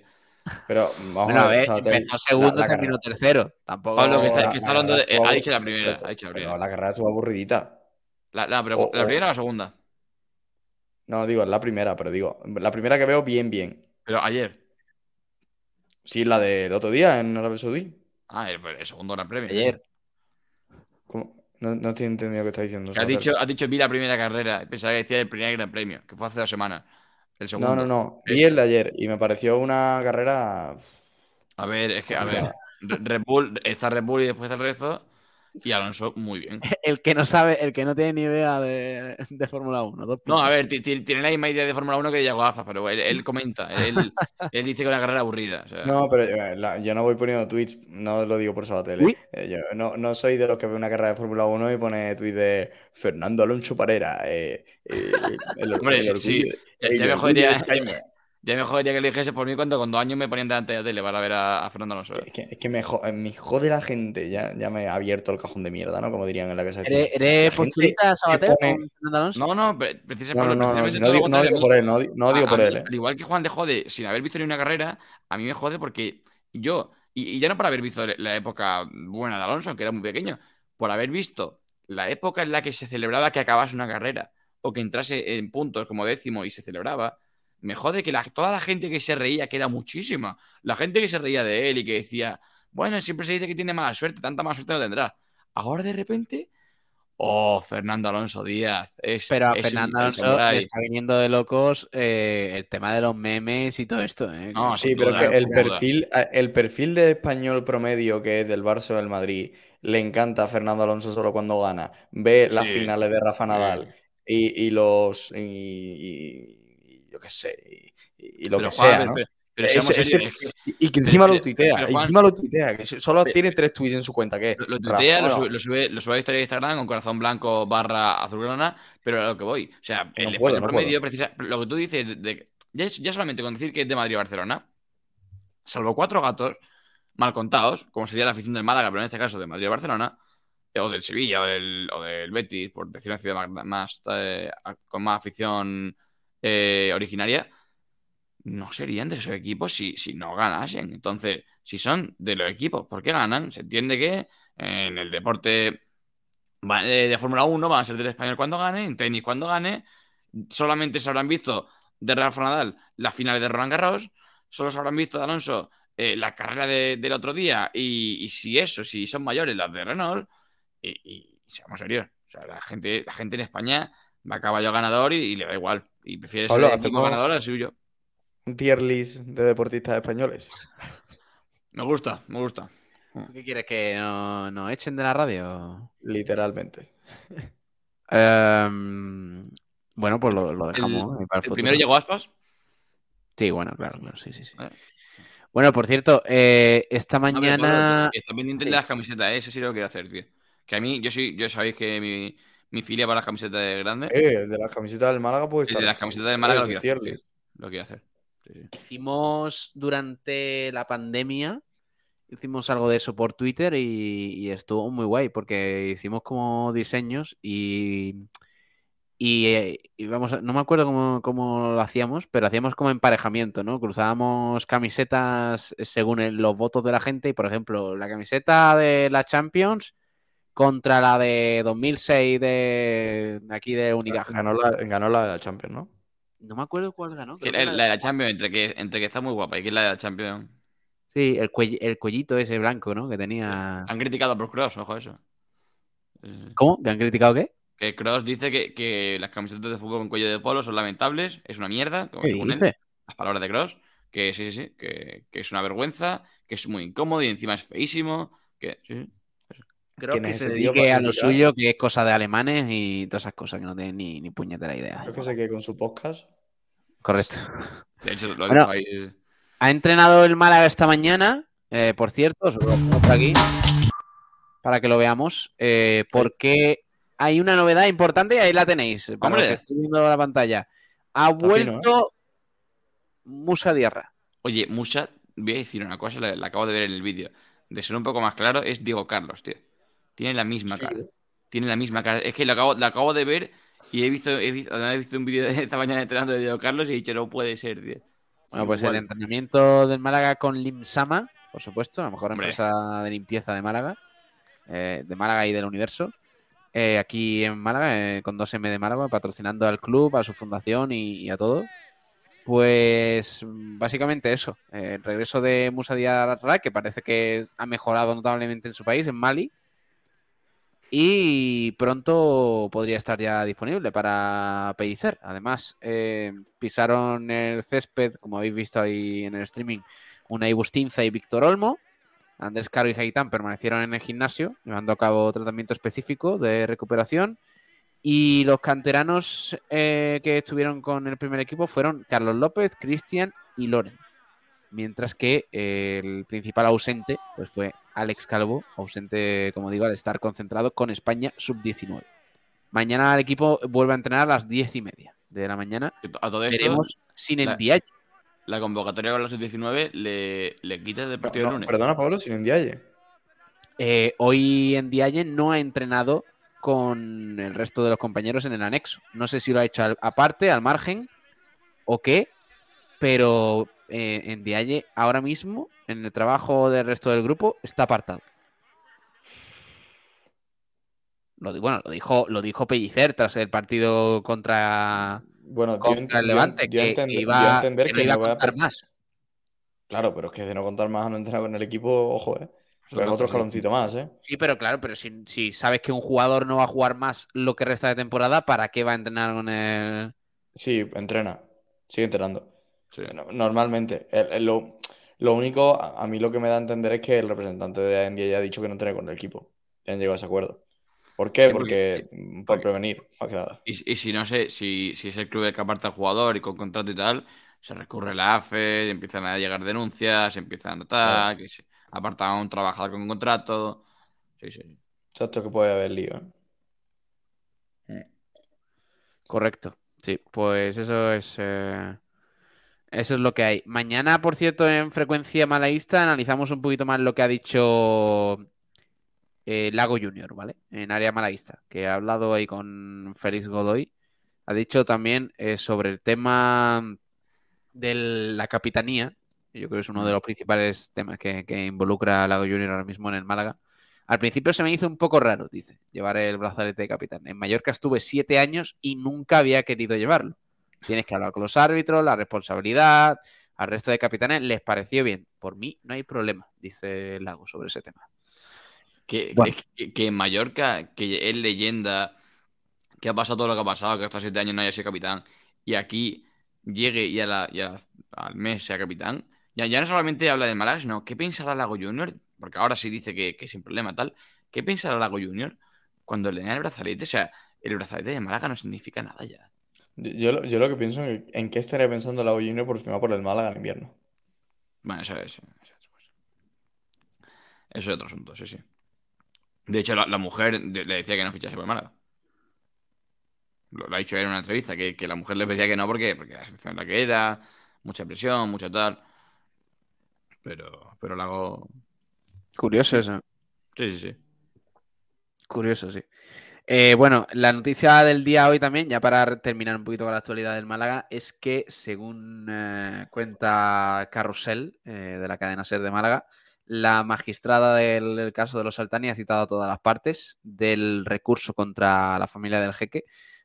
Pero vamos Bueno, a ver, hotel, empezó segundo, la- la terminó carrera- tercero. Tampoco. Pablo, que está, la- que está la hablando de. eh, ha dicho la primera, ha dicho la pero primera. la carrera estuvo aburridita. La, la, pero, o- ¿la o- primera o la segunda? No, digo, es la primera, pero digo, la primera que veo bien, bien. Pero ayer. Sí, la del otro día en Arabia Saudí. Ah, el, el segundo Gran Premio. Ayer. ¿Cómo? No, no estoy entendiendo qué está diciendo. Que Sabater. dicho, has dicho vi la primera carrera. Pensaba que decía el primer Gran Premio, que fue hace dos semanas. El segundo. No, no, no. Vi Este. el de ayer y me pareció una carrera. A ver, es que, a ver. Re- Red Bull, está Red Bull y después el resto. Y Alonso, muy bien. El que no sabe, el que no tiene ni idea de, de Fórmula 1. dos No, a ver, ti- ti- tiene la misma idea de Fórmula 1 que Diego Aspas, pero él, él comenta. Él, él dice que es una carrera aburrida. o sea, No, pero eh, la- yo no voy poniendo tweets, no lo digo por Sabater. Uy. ¿eh? Eh, yo no, no soy de los que ve una carrera de Fórmula 1 y pone tweets de Fernando Alonso Parera. eh, eh, el, Hombre, el sí, orgullo sí. de- Ya- el me jodería-. Ya me jodería que le dijese por mí cuando con dos años me ponían delante de la tele para ver a, a Fernando Alonso. Es que, es que me, jo- me jode la gente, ya, ya me ha abierto el cajón de mierda, ¿no? Como dirían en la casa de ¿Eres, eres posturita, Sabater, pone- con Fernando Alonso? No, no, pre- precisa- No, no, Pablo, no, no, precisamente no digo, no digo A por él, no, digo a por él. ¿eh? Al igual que Juan le jode sin haber visto ni una carrera, a mí me jode porque yo, y, y ya no por haber visto la época buena de Alonso, que era muy pequeño, por haber visto la época en la que se celebraba que acabase una carrera o que entrase en puntos como décimo y se celebraba, me jode que la- toda la gente que se reía, que era muchísima, la gente que se reía de él y que decía, bueno, siempre se dice que tiene mala suerte, tanta mala suerte no tendrá. Ahora de repente, oh, Fernando Alonso Díaz. Es, Pero a es Fernando Alonso le está viniendo de locos eh, el tema de los memes y todo esto. ¿eh? No, Sí, pero duda, que el duda. perfil, el perfil de español promedio que es del Barça o del Madrid le encanta a Fernando Alonso solo cuando gana. Ve las finales de Rafa sí. Nadal y, y los. Y, y- y yo qué sé. Y, y lo Pero, que Juan, sea, pero- ¿no? pero- pero Ese- serios, es que y, que encima lo tuitea. Juan- encima lo tuitea. Que solo tiene tres tweets en su cuenta. Que Lo, lo tuitea, lo sube, lo, sube, lo sube a historia de Instagram con corazón blanco barra azulgrana, pero a lo que voy. O sea, el No puedo, promedio, precisa, lo que tú dices, de, de- ya, solamente con decir que es de Madrid o Barcelona, salvo cuatro gatos mal contados, como sería la afición del Málaga, pero en este caso de Madrid o Barcelona, eh, o del Sevilla o del, o del Betis, por decir una ciudad más, más, eh, con más afición eh, originaria, no serían de esos equipos si, si no ganasen. Entonces, si son de los equipos, ¿por qué ganan? Se entiende que en el deporte va- de, Fórmula 1 van a ser del español cuando gane, en tenis cuando gane, solamente se habrán visto de Rafa Nadal las finales de Roland Garros, solo se habrán visto de Alonso eh, la carrera de- del otro día y, si eso, si son mayores las de Renault, y, y seamos serios, o sea, la gente, la gente en España va a caballo ganador y, y le da igual, y prefiere ser el equipo ganador al suyo. un tier list de deportistas españoles. Me gusta, me gusta. ¿Tú qué quieres? ¿Que nos no echen de la radio? Literalmente. Em, bueno, pues lo, lo dejamos. ¿eh? para el El futuro. primero llegó Aspas. Sí, bueno, claro, claro, sí, sí, sí. Vale. Bueno, por cierto, eh, esta mañana. Pablo, está pendiente sí. de las camisetas, ¿eh? eso sí lo quiero hacer, tío. Que a mí, yo soy, yo sabéis que mi, mi filia para las camisetas es grande. Eh, de las camisetas del Málaga, pues. El de las camisetas del Málaga lo quiero hacer. Lo quiero hacer. Hicimos durante la pandemia, hicimos algo de eso por Twitter y, estuvo muy guay porque hicimos como diseños y, y, vamos, no me acuerdo cómo, lo hacíamos, pero hacíamos como emparejamiento, ¿no? Cruzábamos camisetas según los votos de la gente y, por ejemplo, la camiseta de la Champions contra la de 2006 de, aquí de Unicaja. Ganó la, ganó la Champions, ¿no? No me acuerdo cuál ganó. La, de la Champions, entre que, entre que está muy guapa y que es la de la Champions. Sí, el, el cuellito ese blanco, ¿no? Que tenía. Han criticado por Cross, ojo eso. ¿Cómo? ¿Que han criticado qué? Que Cross dice que, las camisetas de fútbol con cuello de polo son lamentables, es una mierda, como según él, las palabras de Cross, que sí, sí, sí, que, es una vergüenza, que es muy incómodo y encima es feísimo, que sí, Creo que se dedique a lo suyo, que es cosa de alemanes y todas esas cosas que no tienen ni, ni puñetera idea. Creo que se quede con su podcast Correcto. De hecho, lo bueno, Ha entrenado el Málaga esta mañana, eh, por cierto, os lo pongo por aquí para que lo veamos, eh, porque hay una novedad importante y ahí la tenéis, para que estoy viendo la pantalla. Ha vuelto Musa Diarra. Oye, Musa, voy a decir una cosa, la, acabo de ver en el vídeo. De ser un poco más claro, es Diego Carlos, tío. Tiene la misma cara. Tiene la misma cara. Es que lo acabo, lo acabo de ver y he visto, he visto, he visto un vídeo de esta mañana entrenando de Diego Carlos y he dicho, no puede ser, tío. Bueno, pues el entrenamiento del Málaga con Limsama, por supuesto, la mejor empresa de limpieza de Málaga, eh, de Málaga y del universo. Eh, aquí en Málaga, eh, con 2M de Málaga, patrocinando al club, a su fundación y, a todo. Pues básicamente eso, el regreso de Musa Diarra, que parece que ha mejorado notablemente en su país, en Mali, y pronto podría estar ya disponible para Pellicer. Además, eh, pisaron el césped, como habéis visto ahí en el streaming, una Bustinza y Víctor Olmo. Andrés Caro y Gaitán permanecieron en el gimnasio, llevando a cabo tratamiento específico de recuperación. Y los canteranos eh, que estuvieron con el primer equipo fueron Carlos López, Cristian y Loren. Mientras que el principal ausente pues fue Alex Calvo, ausente, como digo, al estar concentrado con España sub-19. Mañana el equipo vuelve a entrenar a las diez y media de la mañana. A todo esto, Veremos sin la, La convocatoria con la sub-19 le, le quita del partido de lunes. Perdona, Pablo, sin Ndiaye. Eh, hoy Ndiaye no ha entrenado con el resto de los compañeros en el anexo. No sé si lo ha hecho aparte, al margen o qué, pero eh, en Dialle ahora mismo, en el trabajo del resto del grupo, está apartado. Lo, bueno, lo dijo, lo dijo Pellicer tras el partido contra, bueno, el Levante, que, iba, a contar más. Claro, pero es que de no contar más a no entrar con el equipo, ojo, ¿eh? es otro jaloncito más, ¿eh? Sí, pero claro, pero si, si, sabes que un jugador no va a jugar más lo que resta de temporada, ¿para qué va a entrenar con el...? Sí, entrena. Sigue entrenando. Normalmente. lo, único, a, mí lo que me da a entender es que el representante de India ya ha dicho que no tiene con el equipo. Ya han llegado a ese acuerdo. ¿Por qué? porque, por prevenir, Y, si no sé, si, si es el club el que aparta al jugador y con contrato y tal, se recurre a la AFE, empiezan a llegar denuncias, empiezan a notar, que se aparta a un trabajador con un contrato. Sí, sí. Exacto que puede haber lío. ¿eh? Correcto. Sí, pues eso es. Eh, eso es lo que hay. Mañana, por cierto, en frecuencia malaísta analizamos un poquito más lo que ha dicho eh, Lago Junior, ¿vale? En área malaísta, que ha hablado ahí con Félix Godoy. Ha dicho también eh, sobre el tema de la capitanía. Yo creo que es uno de los principales temas que, que involucra a Lago Junior ahora mismo en el Málaga. Al principio se me hizo un poco raro, dice, llevar el brazalete de capitán. En Mallorca estuve siete años y nunca había querido llevarlo. Tienes que hablar con los árbitros, la responsabilidad, al resto de capitanes les pareció bien. Por mí no hay problema, dice Lago sobre ese tema. Que, en Mallorca, que es leyenda, que ha pasado todo lo que ha pasado, que hasta siete años no haya sido capitán, y aquí llegue y, al mes sea capitán, ya, ya no solamente habla de Málaga, sino ¿qué pensará Lago Junior? Porque ahora sí dice que, que sin problema tal. ¿Qué pensará Lago Junior cuando le den el brazalete? O sea, el brazalete de Málaga no significa nada ya. Yo, lo que pienso es en qué estaría pensando la Junior por firmar por el Málaga en invierno. Bueno, eso es, eso, es otro asunto, sí, sí. De hecho, la, mujer le decía que no fichase por el Málaga. Lo, ha dicho él en una entrevista, que, la mujer le decía que no porque, porque la situación la que era, mucha presión, mucha tal. Pero, pero lo hago. Curioso eso. Sí, sí, sí. Curioso, sí. Eh, bueno, la noticia del día hoy también, ya para terminar un poquito con la actualidad del Málaga, es que según eh, cuenta Carrusel eh, de la cadena Ser de Málaga, la magistrada del, caso de los Altani ha citado a todas las partes del recurso contra la familia del jeque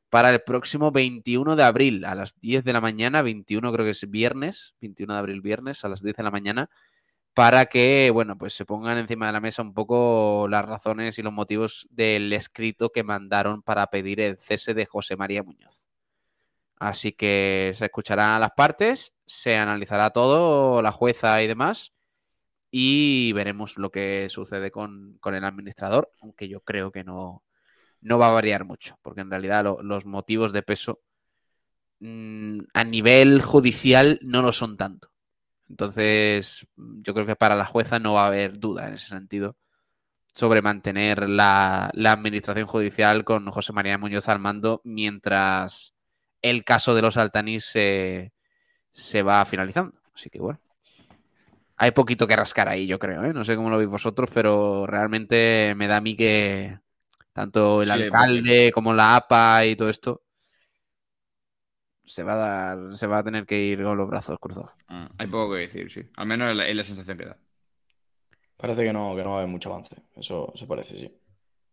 para el próximo 21 de abril a las 10 de la mañana, 21 creo que es viernes, 21 de abril viernes a las 10 de la mañana, para que, bueno, pues se pongan encima de la mesa un poco las razones y los motivos del escrito que mandaron para pedir el cese de José María Muñoz. Así que se escucharán las partes, se analizará todo, la jueza y demás, y veremos lo que sucede con, con el administrador, aunque yo creo que no, no va a variar mucho, porque en realidad lo, los motivos de peso mmm, a nivel judicial no lo son tanto. Entonces, yo creo que para la jueza no va a haber duda en ese sentido sobre mantener la, la administración judicial con José María Muñoz al mando mientras el caso de los Altanís se, se va finalizando. Así que bueno hay poquito que rascar ahí, yo creo. ¿eh? No sé cómo lo veis vosotros, pero realmente me da a mí que tanto el Sí, alcalde como la APA y todo esto se va a dar, se va a tener que ir con los brazos cruzados. Ah, hay poco que decir, sí. Al menos es la, es la sensación que da. Parece que no, que no va a haber mucho avance. Eso, eso parece, sí.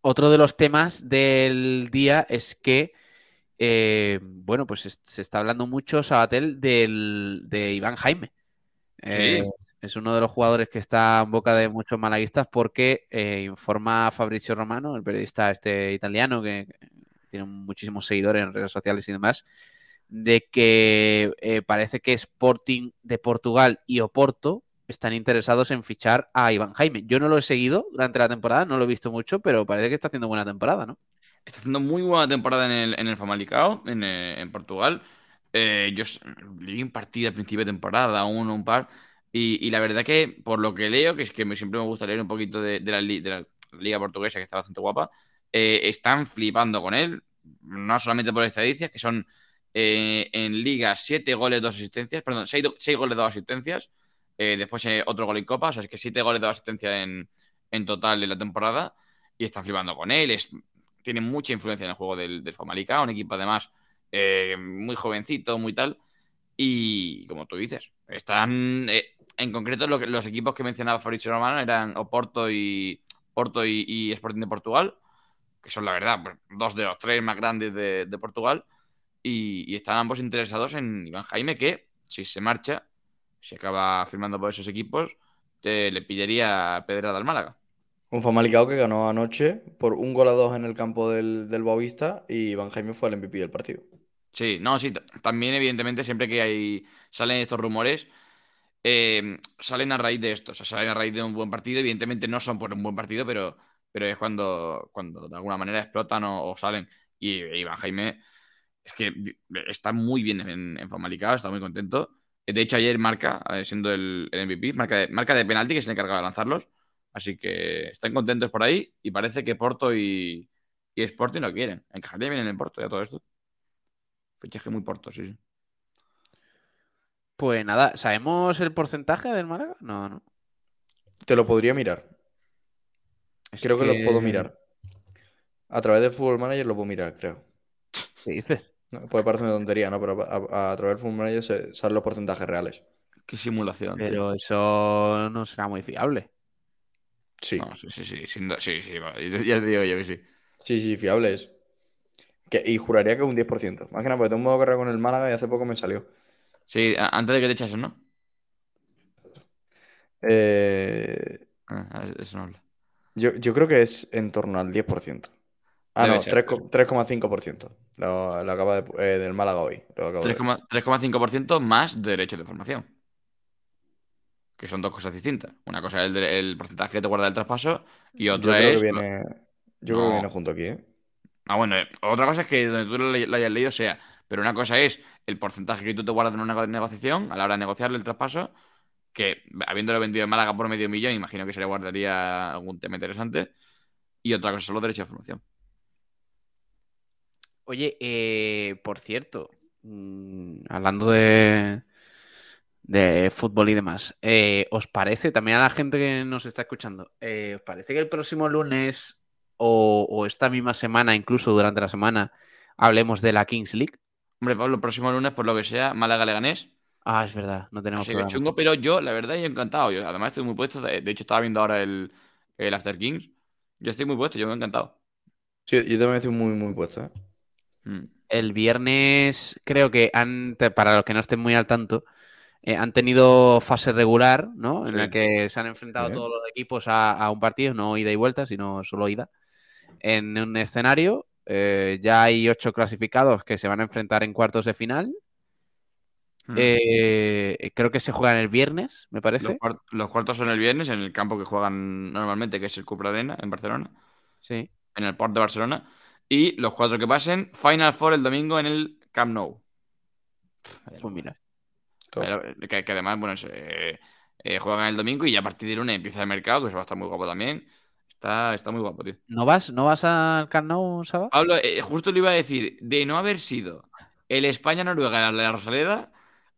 Otro de los temas del día es que, eh, bueno, pues es- se está hablando mucho, Sabatel, del, de Iván Jaime. Eh, es uno de los jugadores que está en boca de muchos malaguistas porque eh, informa Fabrizio Romano, el periodista este italiano que que tiene muchísimos seguidores en redes sociales y demás, de que eh, parece que Sporting de Portugal y Oporto están interesados en fichar a Iván Jaime. Yo no lo he seguido durante la temporada, no lo he visto mucho, pero parece que está haciendo buena temporada, ¿no? Está haciendo muy buena temporada en el, en el Famalicão, en, eh, en Portugal. Eh, yo s- le vi un partido al principio de temporada, uno, un par. Y, y la verdad que, por lo que leo, que es que me- siempre me gusta leer un poquito de, la, liga portuguesa, que está bastante guapa, están flipando con él. No solamente por estadísticas, que son eh, en liga 7 goles, 2 asistencias, perdón, 6, goles, 2 asistencias. Eh, después eh, otro gol en Copa, o sea, es que 7 goles, 2 asistencias en, en total en la temporada. Y están flipando con él. Es, tiene mucha influencia en el juego del, del un equipo además eh, muy jovencito, muy tal. Y como tú dices, están eh, en concreto lo que- los equipos que mencionaba Fabrizio Romano eran Oporto y Porto y, y Sporting de Portugal, que son la verdad pues, dos de los tres más grandes de, de Portugal. Y, y están ambos interesados en Iván Jaime, que si se marcha, si acaba firmando por esos equipos, te le pillaría pedrada al Málaga. Un Famalicão que ganó anoche por un gol a dos en el campo del, del Boavista y Iván Jaime fue el MVP del partido. Sí, no, sí, también evidentemente siempre que hay salen estos rumores, eh, salen a raíz de esto, o sea, salen a raíz de un buen partido, evidentemente no son por un buen partido, pero, pero es cuando, cuando de alguna manera explotan o, o salen. Y Iván Jaime es que está muy bien en, en está muy contento. De hecho, ayer marca, eh, siendo el, el MVP, marca de, marca de penalti, que es el encargado de lanzarlos. Así que están contentos por ahí y parece que Porto y, y Sporting lo quieren. Encajaría bien en el Porto ya todo esto. Fichaje muy Porto, sí, sí. Pues nada, ¿sabemos el porcentaje del Málaga? No, no. Te lo podría mirar. Es Creo que lo puedo mirar. A través del Football Manager lo puedo mirar, creo. ¿Qué dices? Puede parecer una tontería, ¿no? Pero a, a- a través del Football Manager se salen los porcentajes reales. Qué simulación, tío. Pero eso no será muy fiable. Sí, No, sí, sí, sí, sí, sí, vale, ya te digo yo que sí. sí, sí, fiable es. Que, y juraría que un 10%. Más que nada, porque tengo un modo carrera con el Málaga y hace poco me salió. Sí, antes de que te echases, ¿no? Eh, Ah, eso no habla. yo, yo creo que es en torno al 10%. Ah, Debe no, ser. 3 co- 3,5%. Lo, lo acaba de, eh, del Málaga hoy. Lo acabo de ver. 3,- 3,5% más derechos de formación. Que son dos cosas distintas. Una cosa es el, el porcentaje que te guarda del traspaso y Yo otra creo es. que viene, yo creo que viene junto aquí, ¿eh? Ah, bueno, eh, otra cosa es que donde tú lo, hayas leído sea. Pero una cosa es el porcentaje que tú te guardas en una nego- negociación a la hora de negociarle el traspaso. Que habiéndolo vendido en Málaga por medio millón, imagino que se le guardaría algún tema interesante. Y otra cosa son los derechos de formación. Oye, eh, por cierto, mm, hablando de, de fútbol y demás. Eh, ¿Os parece, también a la gente que nos está escuchando, eh, ¿os parece que el próximo lunes o, o esta misma semana, incluso durante la semana, hablemos de la Kings League? Hombre, Pablo, el próximo lunes, por lo que sea, Málaga-Leganés. Ah, es verdad, no tenemos Así que chungo, pero yo, la verdad, yo encantado. Yo, además, estoy muy puesto. De, de hecho, estaba viendo ahora el, el After Kings. Yo estoy muy puesto, yo me he encantado. Sí, yo también estoy muy, muy puesto. ¿eh? Mm. El viernes, creo que han, para los que no estén muy al tanto, eh, han tenido fase regular, ¿no? En Sí. la que se han enfrentado Bien. todos los equipos a, a un partido, no ida y vuelta, sino solo ida. En un escenario, eh, ya hay ocho clasificados que se van a enfrentar en cuartos de final. Mm. Eh, creo que se juegan el viernes, me Los, parece. cuart- los cuartos son el viernes en el campo que juegan normalmente, que es el Cupra Arena en Barcelona, Sí. en el Port de Barcelona. Y los cuatro que pasen, Final Four el domingo en el Camp Nou. Pues mira. Que, que además, bueno, es, eh, eh, juegan el domingo y ya a partir del lunes empieza el mercado, que eso va a estar muy guapo también. Está, está muy guapo, tío. ¿No vas, ¿No vas al Camp Nou, Saba? Pablo, eh, justo le iba a decir, de no haber sido el España-Noruega la Rosaleda,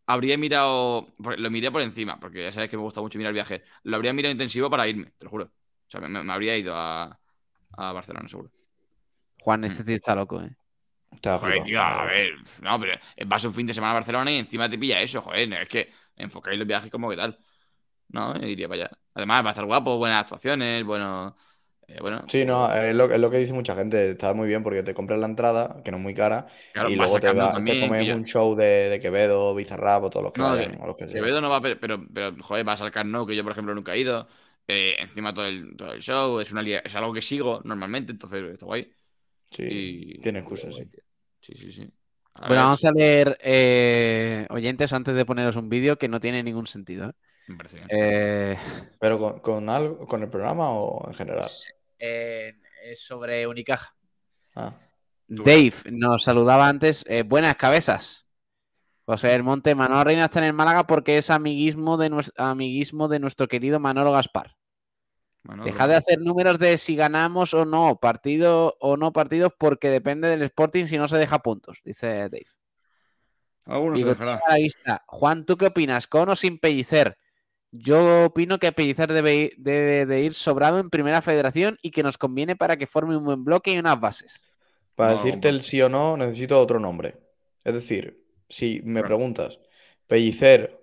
habría mirado, lo miré por encima, porque ya sabes que me gusta mucho mirar viajes, lo habría mirado intensivo para irme, te lo juro. O sea, me, me habría ido a, a Barcelona, seguro. Juan, este tío está loco, ¿eh? Estaba Joder, tío, a ver, no, pero vas un fin de semana a Barcelona y encima te pilla eso, joder, es que enfocáis los viajes como que tal. No, iría para allá. Además, va a estar guapo, buenas actuaciones, bueno, eh, bueno. Sí, no, es lo, es lo que dice mucha gente. Está muy bien porque te compras la entrada, que no es muy cara, Claro, y luego te, va- te también, comes que yo- un show de, de Quevedo, Bizarrap o todos los que No, vayan, que- o los que sea. Quevedo no va, pero, pero, pero, joder, vas al Camp Nou, que yo, por ejemplo, nunca he ido. Eh, encima todo el, todo el show, es, una, es algo que sigo normalmente, entonces está guay. Sí, Y, tiene excusas, guay, sí. Sí, sí, sí. A Bueno, ver, vamos a leer eh, oyentes antes de poneros un vídeo que no tiene ningún sentido. ¿eh? Eh, ¿Pero con, con algo, con el programa o en general? eh, es sobre Unicaja. Ah. Dave nos saludaba antes. eh, buenas cabezas. José del Monte, Manolo Reina está en el Málaga porque es amiguismo de, amiguismo de nuestro querido Manolo Gaspar. Bueno, Deja de hacer números de si ganamos o no, partido o no partidos, porque depende del Sporting si no se deja puntos, dice Dave. Algunos se dejará. la. Juan, ¿tú qué opinas? ¿Con o sin Pellicer? Yo opino que Pellicer debe, de ir sobrado en primera federación y que nos conviene para que forme un buen bloque y unas bases. Para No, decirte el sí o no, necesito otro nombre. Es decir, si me Claro. preguntas Pellicer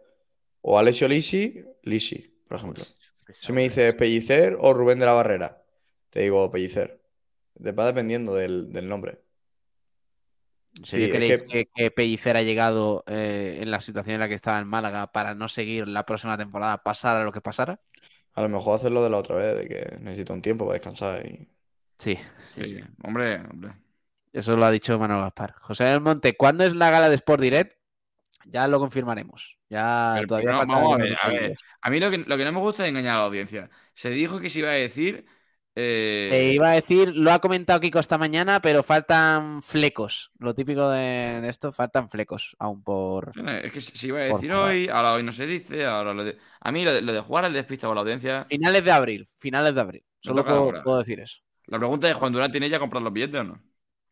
o Alessio Lisi, Lisi, por ejemplo. Si me dices Pellicer o Rubén de la Barrera, te digo Pellicer. Te va dependiendo del, del nombre. ¿En Sí, serio creéis que- que, que Pellicer ha llegado eh, en la situación en la que estaba en Málaga para no seguir la próxima temporada, pasara lo que pasara? A lo mejor hacerlo de la otra vez, de que necesito un tiempo para descansar y... Sí, Sí, sí. Hombre, hombre. eso lo ha dicho Manuel Gaspar. José del Monte, ¿cuándo es la gala de Sport Direct? Ya lo confirmaremos. Ya Pero, todavía no, falta vamos a ver, a ver. A mí lo que, lo que no me gusta es engañar a la audiencia. Se dijo que se iba a decir. eh, Se iba a decir, lo ha comentado Kiko esta mañana, pero faltan flecos. Lo típico de, de esto, faltan flecos aún por. Es que se iba a decir hoy, ahora hoy no se dice, ahora lo de... A mí lo de, lo de jugar al despistado a la audiencia... Finales de abril, finales de abril. Solo puedo decir eso. La pregunta es, ¿Juan Durán tiene ya comprar los billetes o no?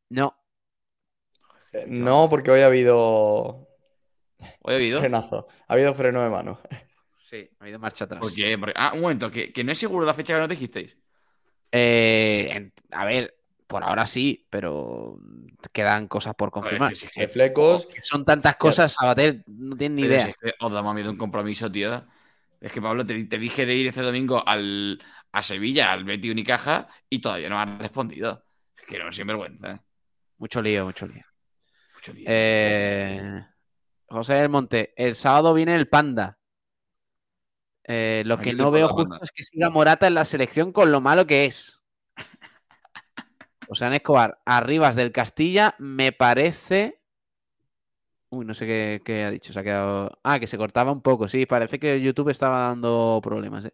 No, Eh, No, porque hoy ha habido ¿Hoy ha habido? frenazo. Ha habido freno de mano. sí, ha habido marcha atrás. ¿Por qué? Porque- ah, un momento, que, que no es seguro la fecha que nos dijisteis. Eh, en- a ver, por ahora sí, pero quedan cosas por confirmar. que si es Hay que- flecos. Que Son tantas cosas, Sabater, no tienen ni pero idea. si es que os damos miedo un compromiso, tío. Es que, Pablo, te, te dije de ir este domingo al, a Sevilla, al Betty Unicaja, y todavía no has respondido. Es que no, sinvergüenza. Mucho lío, mucho lío. Mucho lío, Eh, José del Monte, el sábado viene el Panda. Eh, lo Aquí que no veo justo es que siga Morata en la selección con lo malo que es. O sea, Escobar, Arribas del Castilla, me parece. Uy, no sé qué, qué ha dicho. Se ha quedado. Ah, que se cortaba un poco. Sí, parece que YouTube estaba dando problemas, ¿eh?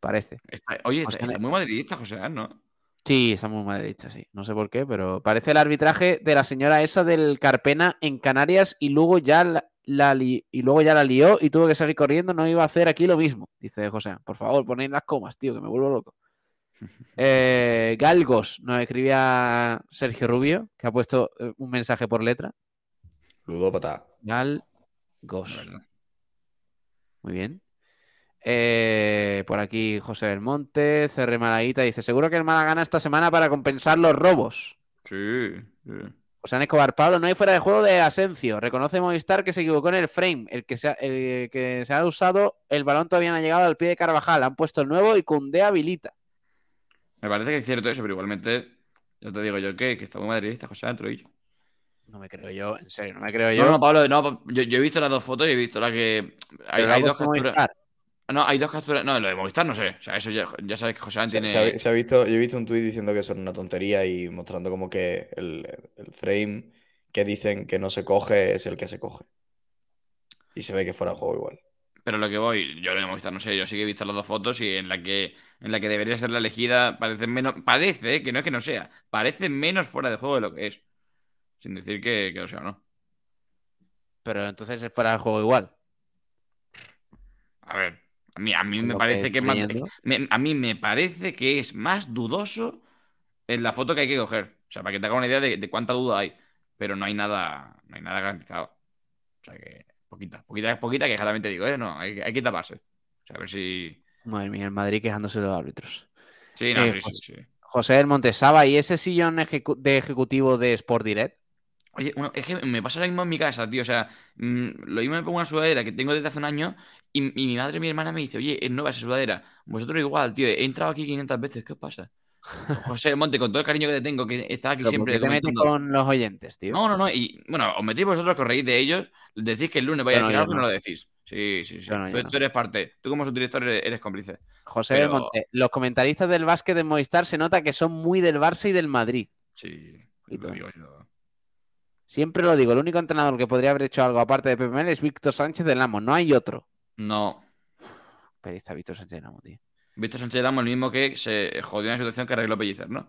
Parece. Está- oye, está, está muy madridista, José, ¿no? Sí, está muy madridista, sí. No sé por qué, pero parece el arbitraje de la señora esa del Carpena en Canarias y luego ya la, la li- y luego ya la lió y tuvo que salir corriendo. No iba a hacer aquí lo mismo, dice José. Por favor, ponéis las comas, tío, que me vuelvo loco. Eh, Galgos nos escribía Sergio Rubio, que ha puesto eh, un mensaje por letra. Ludópata. Galgos. Muy bien. Eh, por aquí José del Monte, CR Malaguita dice: Seguro que el Málaga gana esta semana para compensar los robos. Sí, sí. José Escobar, Pablo, no hay fuera de juego de Asencio. Reconoce Movistar que se equivocó en el frame. El que, se ha, el que se ha usado, el balón todavía no ha llegado al pie de Carvajal. Han puesto el nuevo y Cundé habilita. Me parece que es cierto eso, pero igualmente, yo te digo yo que, que está muy madridista, José Antroillo. No me creo yo, en serio, no me creo yo. No, no, Pablo, no, yo, yo he visto las dos fotos y he visto la que. Hay, dos capturas. Movistar. No, hay dos capturas. No, lo de Movistar no sé. O sea, eso ya, ya sabes que José Se, tiene. se ha, se ha visto, yo he visto un tuit diciendo que eso es una tontería y mostrando como que el, el frame que dicen que no se coge es el que se coge. Y se ve que fuera de juego igual. Pero lo que voy, yo lo de Movistar no sé, yo sí que he visto las dos fotos y en la que, en la que debería ser la elegida parece menos. Parece, eh, que no es que no sea. Parece menos fuera de juego de lo que es. Sin decir que, que lo sea o no. Pero entonces es fuera de juego igual. A ver, a mí, a mí me parece que es más, me- a mí me parece que es más dudoso en la foto que hay que coger. O sea, para que te haga una idea de, de cuánta duda hay. Pero no hay nada, no hay nada garantizado. O sea que, poquita, poquita, poquita que claramente digo, ¿eh? No, hay, hay que taparse. O sea, a ver si. Madre mía, el Madrid quejándose de los árbitros. Sí, no, Eh, sí, pues- sí, sí. José del Monte, Saba, ¿y ese sillón ejecu- de ejecutivo de Sport Direct? Oye, es que me pasa lo mismo en mi casa, tío. O sea, mm, lo mismo me pongo una sudadera que tengo desde hace un año y, y mi madre y mi hermana me dice, oye, es nueva esa sudadera. Vosotros igual, tío. He entrado aquí 500 veces. ¿Qué os pasa? José Monte, con todo el cariño que te tengo, que está aquí Pero ¿por siempre te metes comentando. con los oyentes, tío? No, no, no. Y bueno, os metéis vosotros que os reís de ellos, decís que el lunes vais a Yo no, decir yo algo y no no. lo decís. Sí, sí, sí. No, yo tú, no. tú eres parte. Tú como subdirector eres, eres cómplice. José pero- del Monte, los comentaristas del básquet de Movistar se nota que son muy del Barça y del Madrid. Sí. Y lo todo. digo yo. Siempre lo digo, el único entrenador que podría haber hecho algo aparte de Pepe Mel es Víctor Sánchez del Amo, no hay otro. No. Periodista Víctor Sánchez del Amo, tío. Víctor Sánchez Ramos, el mismo que se jodió en la situación que arregló Pellicer, ¿no?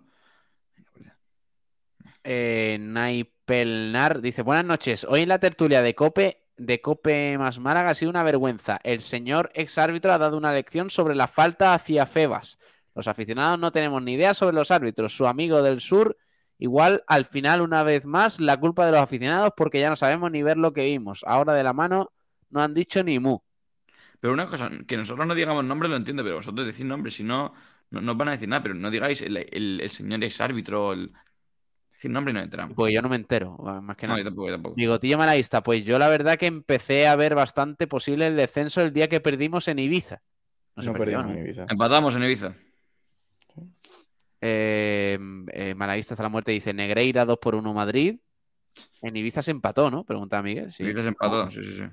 Eh, Naipelnar dice: Buenas noches. Hoy en la tertulia de Cope, de Cope más Málaga ha sido una vergüenza. El señor ex árbitro ha dado una lección sobre la falta hacia Febas. Los aficionados no tenemos ni idea sobre los árbitros. Su amigo del sur, igual al final, una vez más, la culpa de los aficionados porque ya no sabemos ni ver lo que vimos. Ahora de la mano no han dicho ni mu. Pero una cosa, que nosotros no digamos nombre lo entiendo, pero vosotros decís nombre, si no, no, no os van a decir nada, pero no digáis el, el- el señor ex árbitro, el... decir nombre y nos enteramos. Pues yo no me entero, más que no, nada. yo tampoco, yo tampoco. Bigotillo malaísta, pues yo la verdad que empecé a ver bastante posible el descenso el día que perdimos en Ibiza. No se No perdió, perdimos ¿no? en Ibiza. Empatamos en Ibiza. Eh, eh, malaísta hasta la muerte dice Negreira 2 por 1 Madrid. En Ibiza se empató, ¿no? Pregunta Miguel. Sí. Ibiza se empató, sí, sí, sí.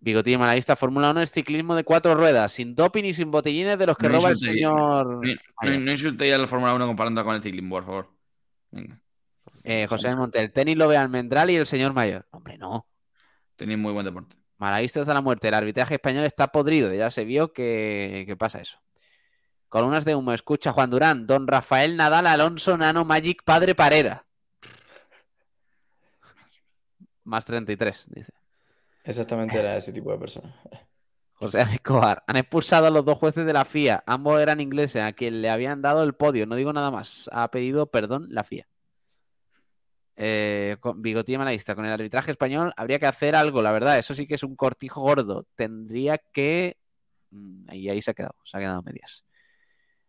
Bigotillo malaísta, Fórmula 1 es ciclismo de cuatro ruedas, sin doping y sin botellines de los que No roba el señor. No, no, no insultéis a la Fórmula 1 comparando con el ciclismo, por favor. Venga, Eh, José del Monte, el tenis lo ve Almendral y el señor mayor. Hombre, no. tenéis muy buen deporte. Malaísta hasta la muerte. El arbitraje español está podrido. Ya se vio que, que pasa eso. Columnas de humo. Escucha Juan Durán. Don Rafael Nadal Alonso Nano Magic Padre Parera. Más 33, dice. Exactamente era ese tipo de persona. José Escobar. Han expulsado a los dos jueces de la FIA. Ambos eran ingleses a quien le habían dado el podio. No digo nada más. Ha pedido perdón la FIA. Eh, con Bigotilla Malaísta. Con el arbitraje español habría que hacer algo, la verdad. Eso sí que es un cortijo gordo. Tendría que. Mm, Y ahí se ha quedado. Se ha quedado medias.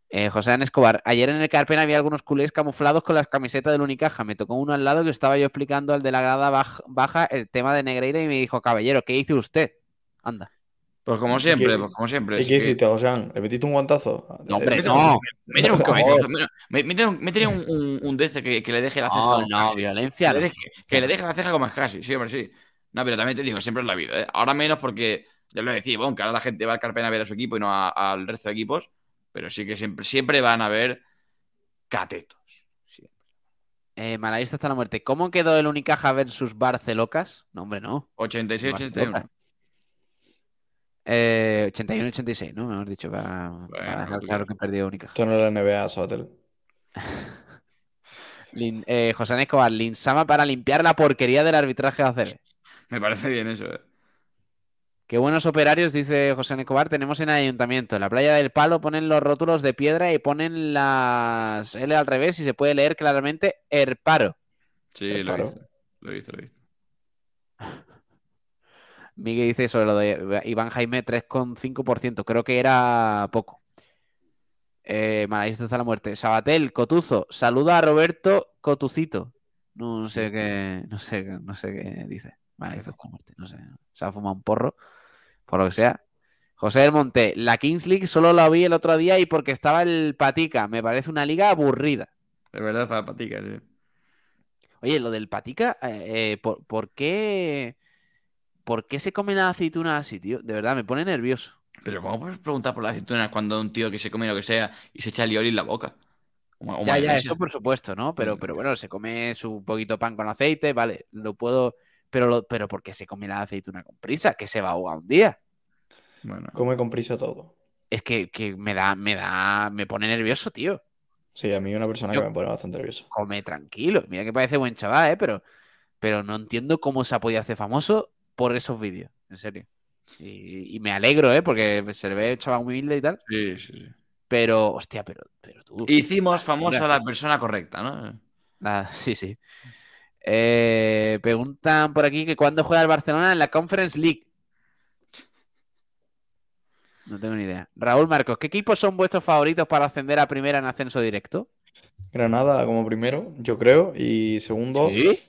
Eh, José Ángel Escobar. Ayer en el Carpen había algunos culés camuflados con las camisetas del Unicaja. Me tocó uno al lado que estaba yo explicando al de la grada baj- baja el tema de Negreira y me dijo, caballero, ¿qué hizo usted? Anda. Pues como ¿Y siempre, qué- pues como siempre. ¿Y es qué que- hiciste, José? ¿Le metiste un guantazo? No, hombre, Métele no. métele un cabezazo, métele un- un, ese que, que le deje la ceja. No, como no, casi. violencia. Que le deje, que le deje la ceja como casi, sí, hombre, sí. No, pero también te digo, siempre es la vida, ¿eh? Ahora menos porque, ya lo decía, bueno, que ahora la gente va al Carpena a ver a su equipo y no al resto de equipos, pero sí que siempre, siempre van a ver catetos. Sí. Eh, hasta la muerte. ¿Cómo quedó el Unicaja versus Barcelocas? No, hombre, no. 86-81. Barcelocas. Eh, 81-86, ¿no? Mejor dicho, para, Bueno, para dejar claro que perdió Unicaja. Esto no era la NBA, Sabatel. Lin- eh, José Escobar, Linsama para limpiar la porquería del arbitraje de ACB. Me parece bien eso, ¿eh? Qué buenos operarios, dice José Ángel Escobar, tenemos en el ayuntamiento. En la playa del Palo ponen los rótulos de piedra y ponen las L al revés y se puede leer claramente Erparo. Sí, Pero lo he visto. Lo he visto, lo he visto. Miguel dice sobre lo de Iván Jaime 3,5%. Creo que era poco. Eh, está la muerte. Sabatel, Cotuzo, saluda a Roberto Cotucito. No sé qué, no sé, no sé qué dice. Vale, está la muerte. No sé. Se ha fumado un porro, por lo que sea. José del Monte, la Kings League solo la vi el otro día y porque estaba el Patica. Me parece una liga aburrida. De verdad estaba Patica, sí. Oye, lo del Patica, eh, eh, ¿por, qué, ¿por qué se comen las aceitunas así, tío? De verdad, me pone nervioso. Pero ¿cómo puedes preguntar por las aceitunas cuando un tío que se come lo que sea y se echa lioli en la boca? ya, ya, eso por supuesto, ¿no? Pero, pero bueno, se come su poquito pan con aceite, vale, lo puedo... Pero, lo, pero ¿por qué se come la aceituna con prisa? Que se va a ahogar un día. Bueno. Come con prisa todo. Es que, me da, me da, me pone nervioso, tío. Sí, a mí una persona que me pone bastante nervioso. Come tranquilo. Mira que parece buen chaval, ¿eh? Pero, pero no entiendo cómo se ha podido hacer famoso por esos vídeos. En serio. Y, me alegro, ¿eh? Porque se le ve chaval muy humilde y tal. Sí, sí, sí. Pero, hostia, pero, pero tú. Hicimos famosa a la persona correcta, ¿no? Ah, sí, sí. Eh, preguntan por aquí que cuándo juega el Barcelona en la Conference League. No tengo ni idea. Raúl Marcos, ¿qué equipos son vuestros favoritos para ascender a primera en ascenso directo? Granada como primero, yo creo. Y segundo. ¿Sí?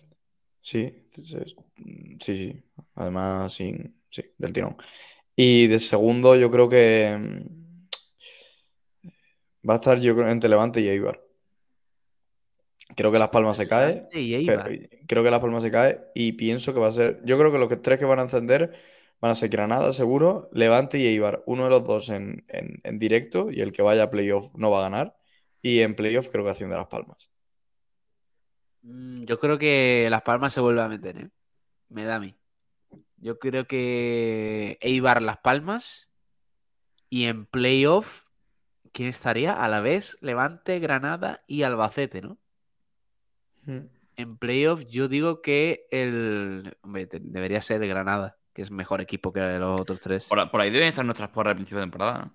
Sí, sí, sí. Además, sí, sí, del tirón. Y de segundo, yo creo que mm, va a estar yo creo entre Levante y Eibar. Creo que Las Palmas se cae. creo que Las Palmas se cae y pienso que va a ser. Yo creo que los tres que van a ascender van a ser Granada, seguro, Levante y Eibar. Uno de los dos en, directo y el que vaya a playoff no va a ganar. Y en playoff creo que de Las Palmas. Mm, yo creo que Las Palmas se vuelve a meter, ¿eh? Me da a mí. Yo creo que Eibar Las Palmas y en playoff, ¿quién estaría? A la vez Levante, Granada y Albacete, ¿no? Hmm. En playoff yo digo que el... Hombre, debería ser Granada que es mejor equipo que los otros tres. Por, ahí deben estar nuestras porras al principio de temporada, ¿no?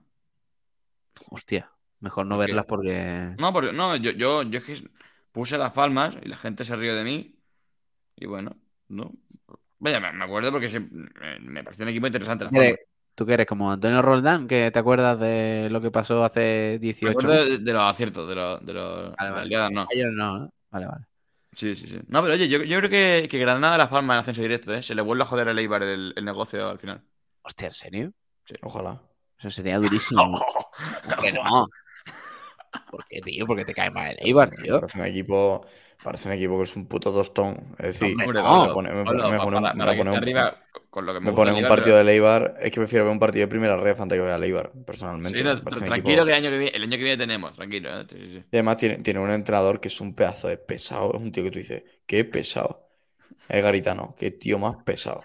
Hostia, mejor no verlas porque. No, porque no, yo, yo, yo es que puse las palmas y la gente se rió de mí. Y bueno, no. Vaya, me acuerdo porque me pareció un equipo interesante. Las ¿Tú qué eres? Como Antonio Roldán, que te acuerdas de lo que pasó hace 18 Me acuerdo de, los aciertos, de los. De los vale, no. no, Vale, vale. Sí, sí, sí. No, pero oye, yo, creo que, que Granada Las Palmas en ascenso directo, ¿eh? Se le vuelve a joder a Eibar el, el negocio al final. Hostia, ¿en serio? Sí. Ojalá. Eso sería durísimo. ¿Por qué no? ¿Por qué, tío? Porque te cae mal el Eibar, tío. Parece un equipo, parece un equipo que es un puto tostón. Es decir, me pone, me pone, me pone un partido de Leibar. Es que prefiero ver un partido de primera red antes que ver a Leibar, personalmente. Sí, tranquilo que el año que, viene, el año que viene tenemos, tranquilo. ¿eh? Y además tiene, tiene un entrenador que es un pedazo de pesado. Es un tío que tú dices, qué pesado. Es Garitano, qué tío más pesado.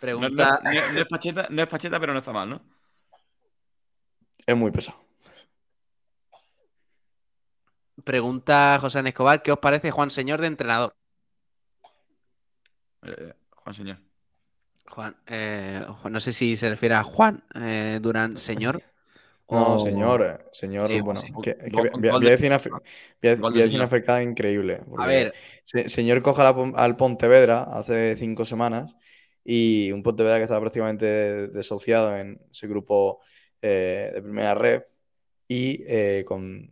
Pregunta... No, es pacheta, no es pacheta, pero no está mal, ¿no? Es muy pesado. Pregunta José Escobar, ¿qué os parece Juan Señor de entrenador? Eh, Juan Señor. Eh, Juan, no sé si se refiere a Juan eh, Durán Señor. No, señor, señor, bueno, voy a decir una, voy increíble. A ver. señor coja al Pontevedra hace cinco semanas y un Pontevedra que estaba prácticamente desahuciado en ese grupo de primera red y con,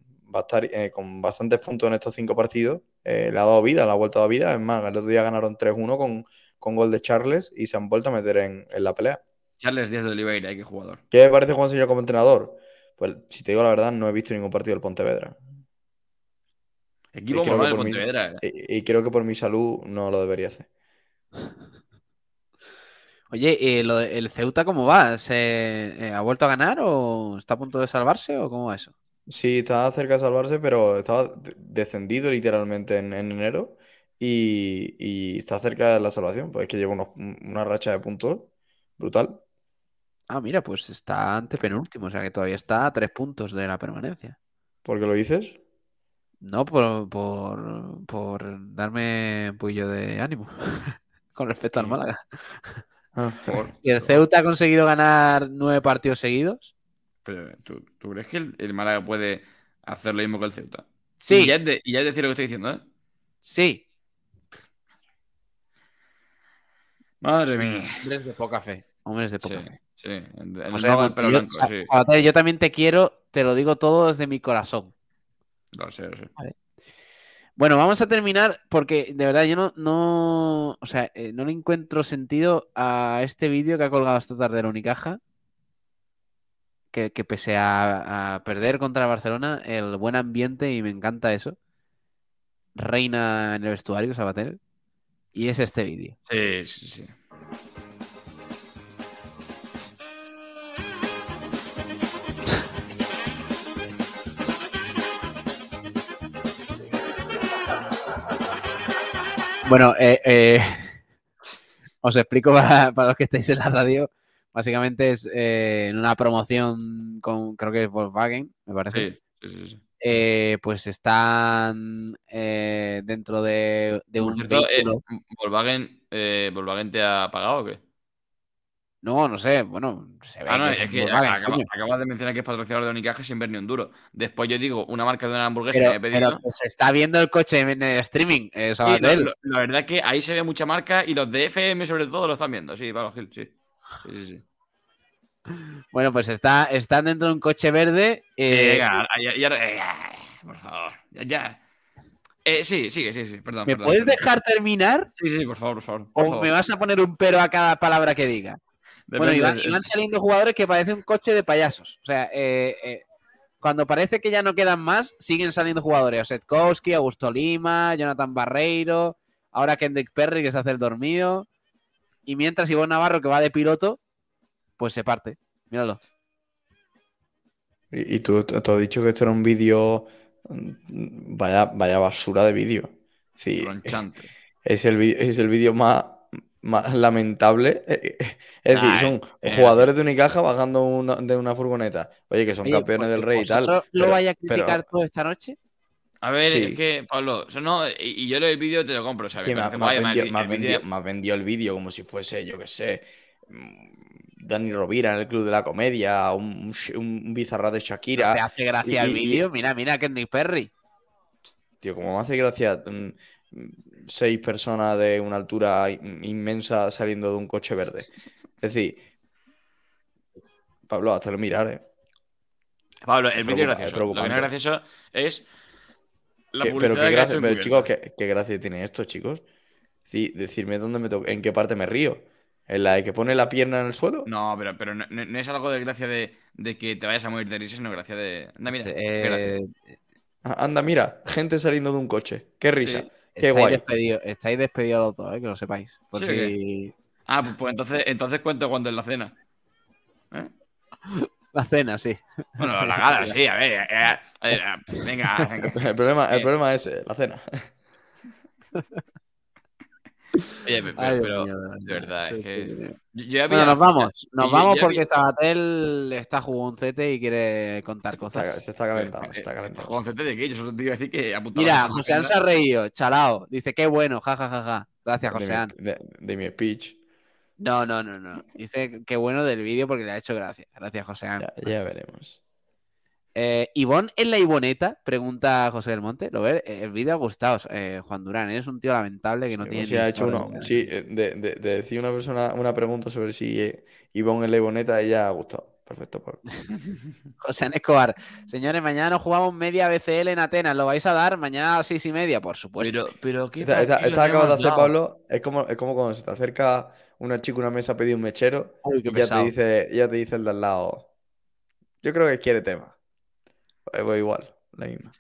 con bastantes puntos en estos cinco partidos eh, le ha dado vida, le ha vuelto a dar vida. Es más, el otro día ganaron 3-1 con, con, gol de Charles y se han vuelto a meter en, la pelea. Charles Díaz de Oliveira, qué jugador. ¿Qué parece Juan Señor como entrenador? Pues si te digo la verdad, no he visto ningún partido del Pontevedra. Equipo y Pontevedra. Eh. y, creo que por mi salud no lo debería hacer. Oye, ¿el Ceuta cómo va? ¿Se, ¿Ha vuelto a ganar o está a punto de salvarse o cómo va eso? Sí, estaba cerca de salvarse, pero estaba descendido literalmente en, enero y, está cerca de la salvación. Pues es que lleva una racha de puntos brutal. Ah, mira, pues está ante penúltimo, o sea que todavía está a tres puntos de la permanencia. ¿Por qué lo dices? No, por, por, darme un poquillo de ánimo con respecto al Málaga. Ah, ¿Y el Ceuta ha conseguido ganar nueve partidos seguidos? ¿Tú, crees que el, Málaga puede hacer lo mismo que el Ceuta? Sí. Y ya, es decir lo que estoy diciendo, ¿eh? Sí. Madre mía. Hombres de poca fe. Hombres de poca Sí, fe. sí. El, el José pelo yo, blanco, sí. Yo también te quiero, te lo digo todo desde mi corazón. Lo sé, lo sé. Bueno, vamos a terminar porque de verdad yo no, no, o sea, eh, no le encuentro sentido a este vídeo que ha colgado esta tarde la Unicaja. Que, que pese a, a perder contra el Barcelona, el buen ambiente, y me encanta eso, reina en el vestuario, Sabater. Y es este vídeo. Sí, sí, sí. Bueno, eh, eh, os explico para, para los que estáis en la radio. Básicamente es eh, en una promoción con, creo que es Volkswagen, me parece. Sí, sí, sí, sí. eh, pues están eh, dentro de, un cierto, eh. Volkswagen, eh, ¿Volkswagen te ha pagado o qué? No, no sé, bueno, se ve Ah, no, que es un que Volkswagen, acaba- coño. acabas de mencionar que es patrocinador de Unicaja sin ver ni un duro. Después yo digo una marca de una hamburguesa Pero, que me he pedido. pero que se está viendo el coche en el streaming, eh, lo- la verdad es que ahí se ve mucha marca y los de FM sobre todo lo están viendo. Sí, Pablo Gil, sí. Sí, sí, sí. Bueno, pues está, están dentro de un coche verde. Sí, eh, venga, ya- ya- ya- ya, por favor. Ya. Eh, sí, sigue, sí, sí, perdón. ¿Me perdón, puedes perdón. dejar terminar? Sí, sí, por favor, por favor. por ¿O favor. me vas a poner un pero a cada palabra que diga? Bueno, Depende y van, de- y van saliendo jugadores que parece un coche de payasos. O sea, eh, eh, cuando parece que ya no quedan más, siguen saliendo jugadores. Osetkowski, Augusto Lima, Jonathan Barreiro, ahora Kendrick Perry que se hace el dormido. Y mientras Ivonne Navarro, que va de piloto, pues se parte. Míralo. Y, y tú, tú has dicho que esto era un vídeo. mm, Vaya, vaya basura de vídeo. Sí, Tronchante. es el, es el vídeo más, más lamentable. eh, eh, Es decir, son eh, jugadores de Unicaja bajando una- de una furgoneta. Oye, que son Oye, campeones del Rey y tal. ¿vosotros ¿Lo pero- vaya a pero- criticar todo esta noche? A ver, Sí. es que, Pablo, no, y, y yo el vídeo te lo compro, ¿sabes? además, vendido, el- vídeo- como si fuese, yo qué sé, Dani Rovira en el Club de la Comedia, un, un, bizarra de ¿No Shakira. ¿Te hace gracia y- el vídeo? Mira, mira, Kendrick Perry. Tío, como me hace gracia mm, seis personas de una altura in- inmensa saliendo de un coche verde. Es decir, Pablo, hazte lo mirar, ¿eh? Pablo, el vídeo es gracioso. es Lo que no es gracioso es la Que- publicidad pero qué que ha gracia, hecho pero, chicos, qué, qué gracia tiene esto, chicos. Sí, decirme dónde me en qué parte me río. ¿En la de que pone la pierna en el suelo? No, pero, pero no, es algo de gracia de, de que te vayas a morir de risa, sino gracia de. Anda, mira. Eh, Anda, mira, gente saliendo de un coche. Qué risa. Sí. Qué estáis, guay. despedidos, estáis despedidos los dos, eh, que lo sepáis. Por ¿Sí o si... Ah, pues, pues entonces, entonces cuento cuando es la cena. ¿Eh? La cena, sí. Bueno, la gala, sí, a ver. eh, eh, eh, venga, venga. El problema, el Eh. problema es eh, la cena. Oye, pe- pero, Ay, pero mío, de verdad, Sí, es que. Yo, había- Bueno, nos vamos. Nos yo- vamos yo porque había- Sabatel está jugoncete y quiere contar Está- cosas. se está calentando, se está Eh, calentando. Joder, ¿de qué? Yo solo te iba a decir que apuntaba Mira, José agenda. se ha reído, chalao. Dice, qué bueno, ja, ja, ja, ja. Gracias, de, José mi, de- de mi speech. No, no, no, no. Dice, qué bueno del vídeo porque le ha hecho gracia. Gracias, José Ya, ya veremos. Eh, Ivonne en la Ivoneta, pregunta José del Monte. Lo ve, el vídeo ha gustado, eh, Juan Durán. Eres un tío lamentable que no Sí, tiene. si ni ha hecho uno. Sí, eh, de, de- de decir una persona una pregunta sobre si eh, Ivonne en la Ivoneta, ella ha gustado. Perfecto, Pablo. José Escobar. Señores, mañana nos jugamos media BCL en Atenas. ¿Lo vais a dar? Mañana a las seis y media, por supuesto. Pero, pero ¿qué Esta, esta- esta acabas de hacer? Pablo. Es como, es como cuando se te acerca una chica a una mesa a pedir un mechero Uy, y ya te dice, ya te dice el de al lado. Yo creo que quiere tema. Voy igual, la misma.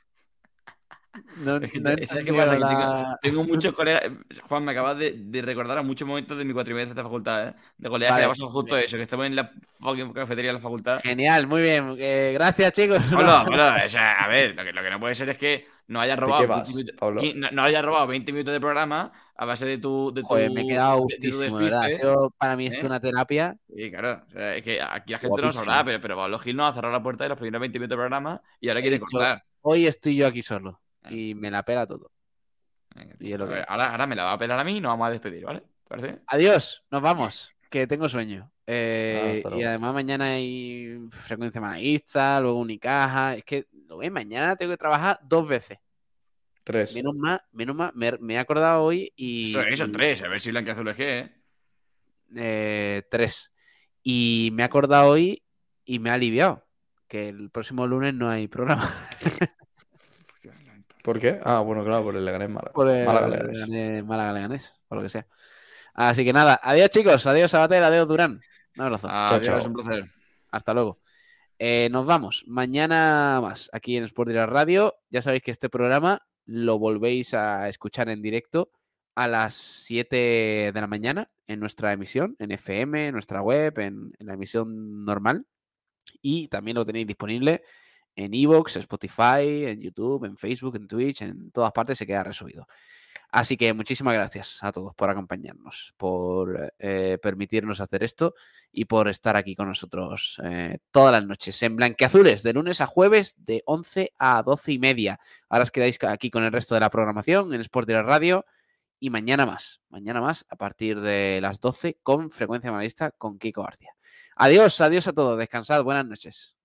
No, Es que no tengo, tengo muchos colegas. Juan, me acabas de, de recordar a muchos momentos de mi cuatrimestre de esta facultad, ¿eh? De colegas Vale. que le pasó justo eso, que estamos en la fucking cafetería de la facultad. Genial, muy bien. Eh, gracias, chicos. Pablo, Pablo, o sea, a ver, lo que, lo que no puede ser es que no haya robado, qué 20 vas, minutos, Pablo? qui- no, no haya robado 20 minutos de programa a base de tu. De tu Joder, me he quedado gustísimo, ¿verdad? Para mí esto ¿Eh? una terapia. Sí, claro. O sea, es que aquí la gente no Guapísimo. sabrá, pero, pero Pablo Gil nos ha cerrado la puerta de los primeros 20 minutos de programa y ahora quiere cortar. Hoy estoy yo aquí solo. Y me la pela todo. Venga, y es lo que ahora, ahora me la va a pelar a mí y nos vamos a despedir, ¿vale? ¿Te parece? Adiós, nos vamos. Que tengo sueño. Eh, Ah, y además mañana hay frecuencia manavista, luego Unicaja. Es que, lo ves, mañana tengo que trabajar dos veces. Tres. Menos mal, menos mal, me, me he acordado hoy y. Eso, eso es tres, a ver si Blanquiazul es qué, ¿eh? eh, tres. Y me he acordado hoy y me ha aliviado que el próximo lunes no hay programa. ¿Por qué? Ah, bueno, claro, por el Leganés Málaga. Por el Málaga Leganés, Leganés. Málaga Leganés, por lo que sea. Así que nada, adiós chicos, adiós Sabater, adiós Durán. Un abrazo. Adiós, chao. un placer. Hasta luego. Eh, nos vamos. Mañana más aquí en Sport Direct Radio. Ya sabéis que este programa lo volvéis a escuchar en directo a las 7 de la mañana en nuestra emisión, en FM, en nuestra web, en, en la emisión normal. Y también lo tenéis disponible en Evox, Spotify, en YouTube, en Facebook, en Twitch, en todas partes se queda resubido. Así que muchísimas gracias a todos por acompañarnos, por eh, permitirnos hacer esto y por estar aquí con nosotros eh, todas las noches en Blanqueazules, de lunes a jueves, de 11 a 12 y media. Ahora os quedáis aquí con el resto de la programación en Sport Direct Radio y mañana más, mañana más a partir de las 12 con frecuencia analista con Kiko García. Adiós, adiós a todos, descansad, buenas noches.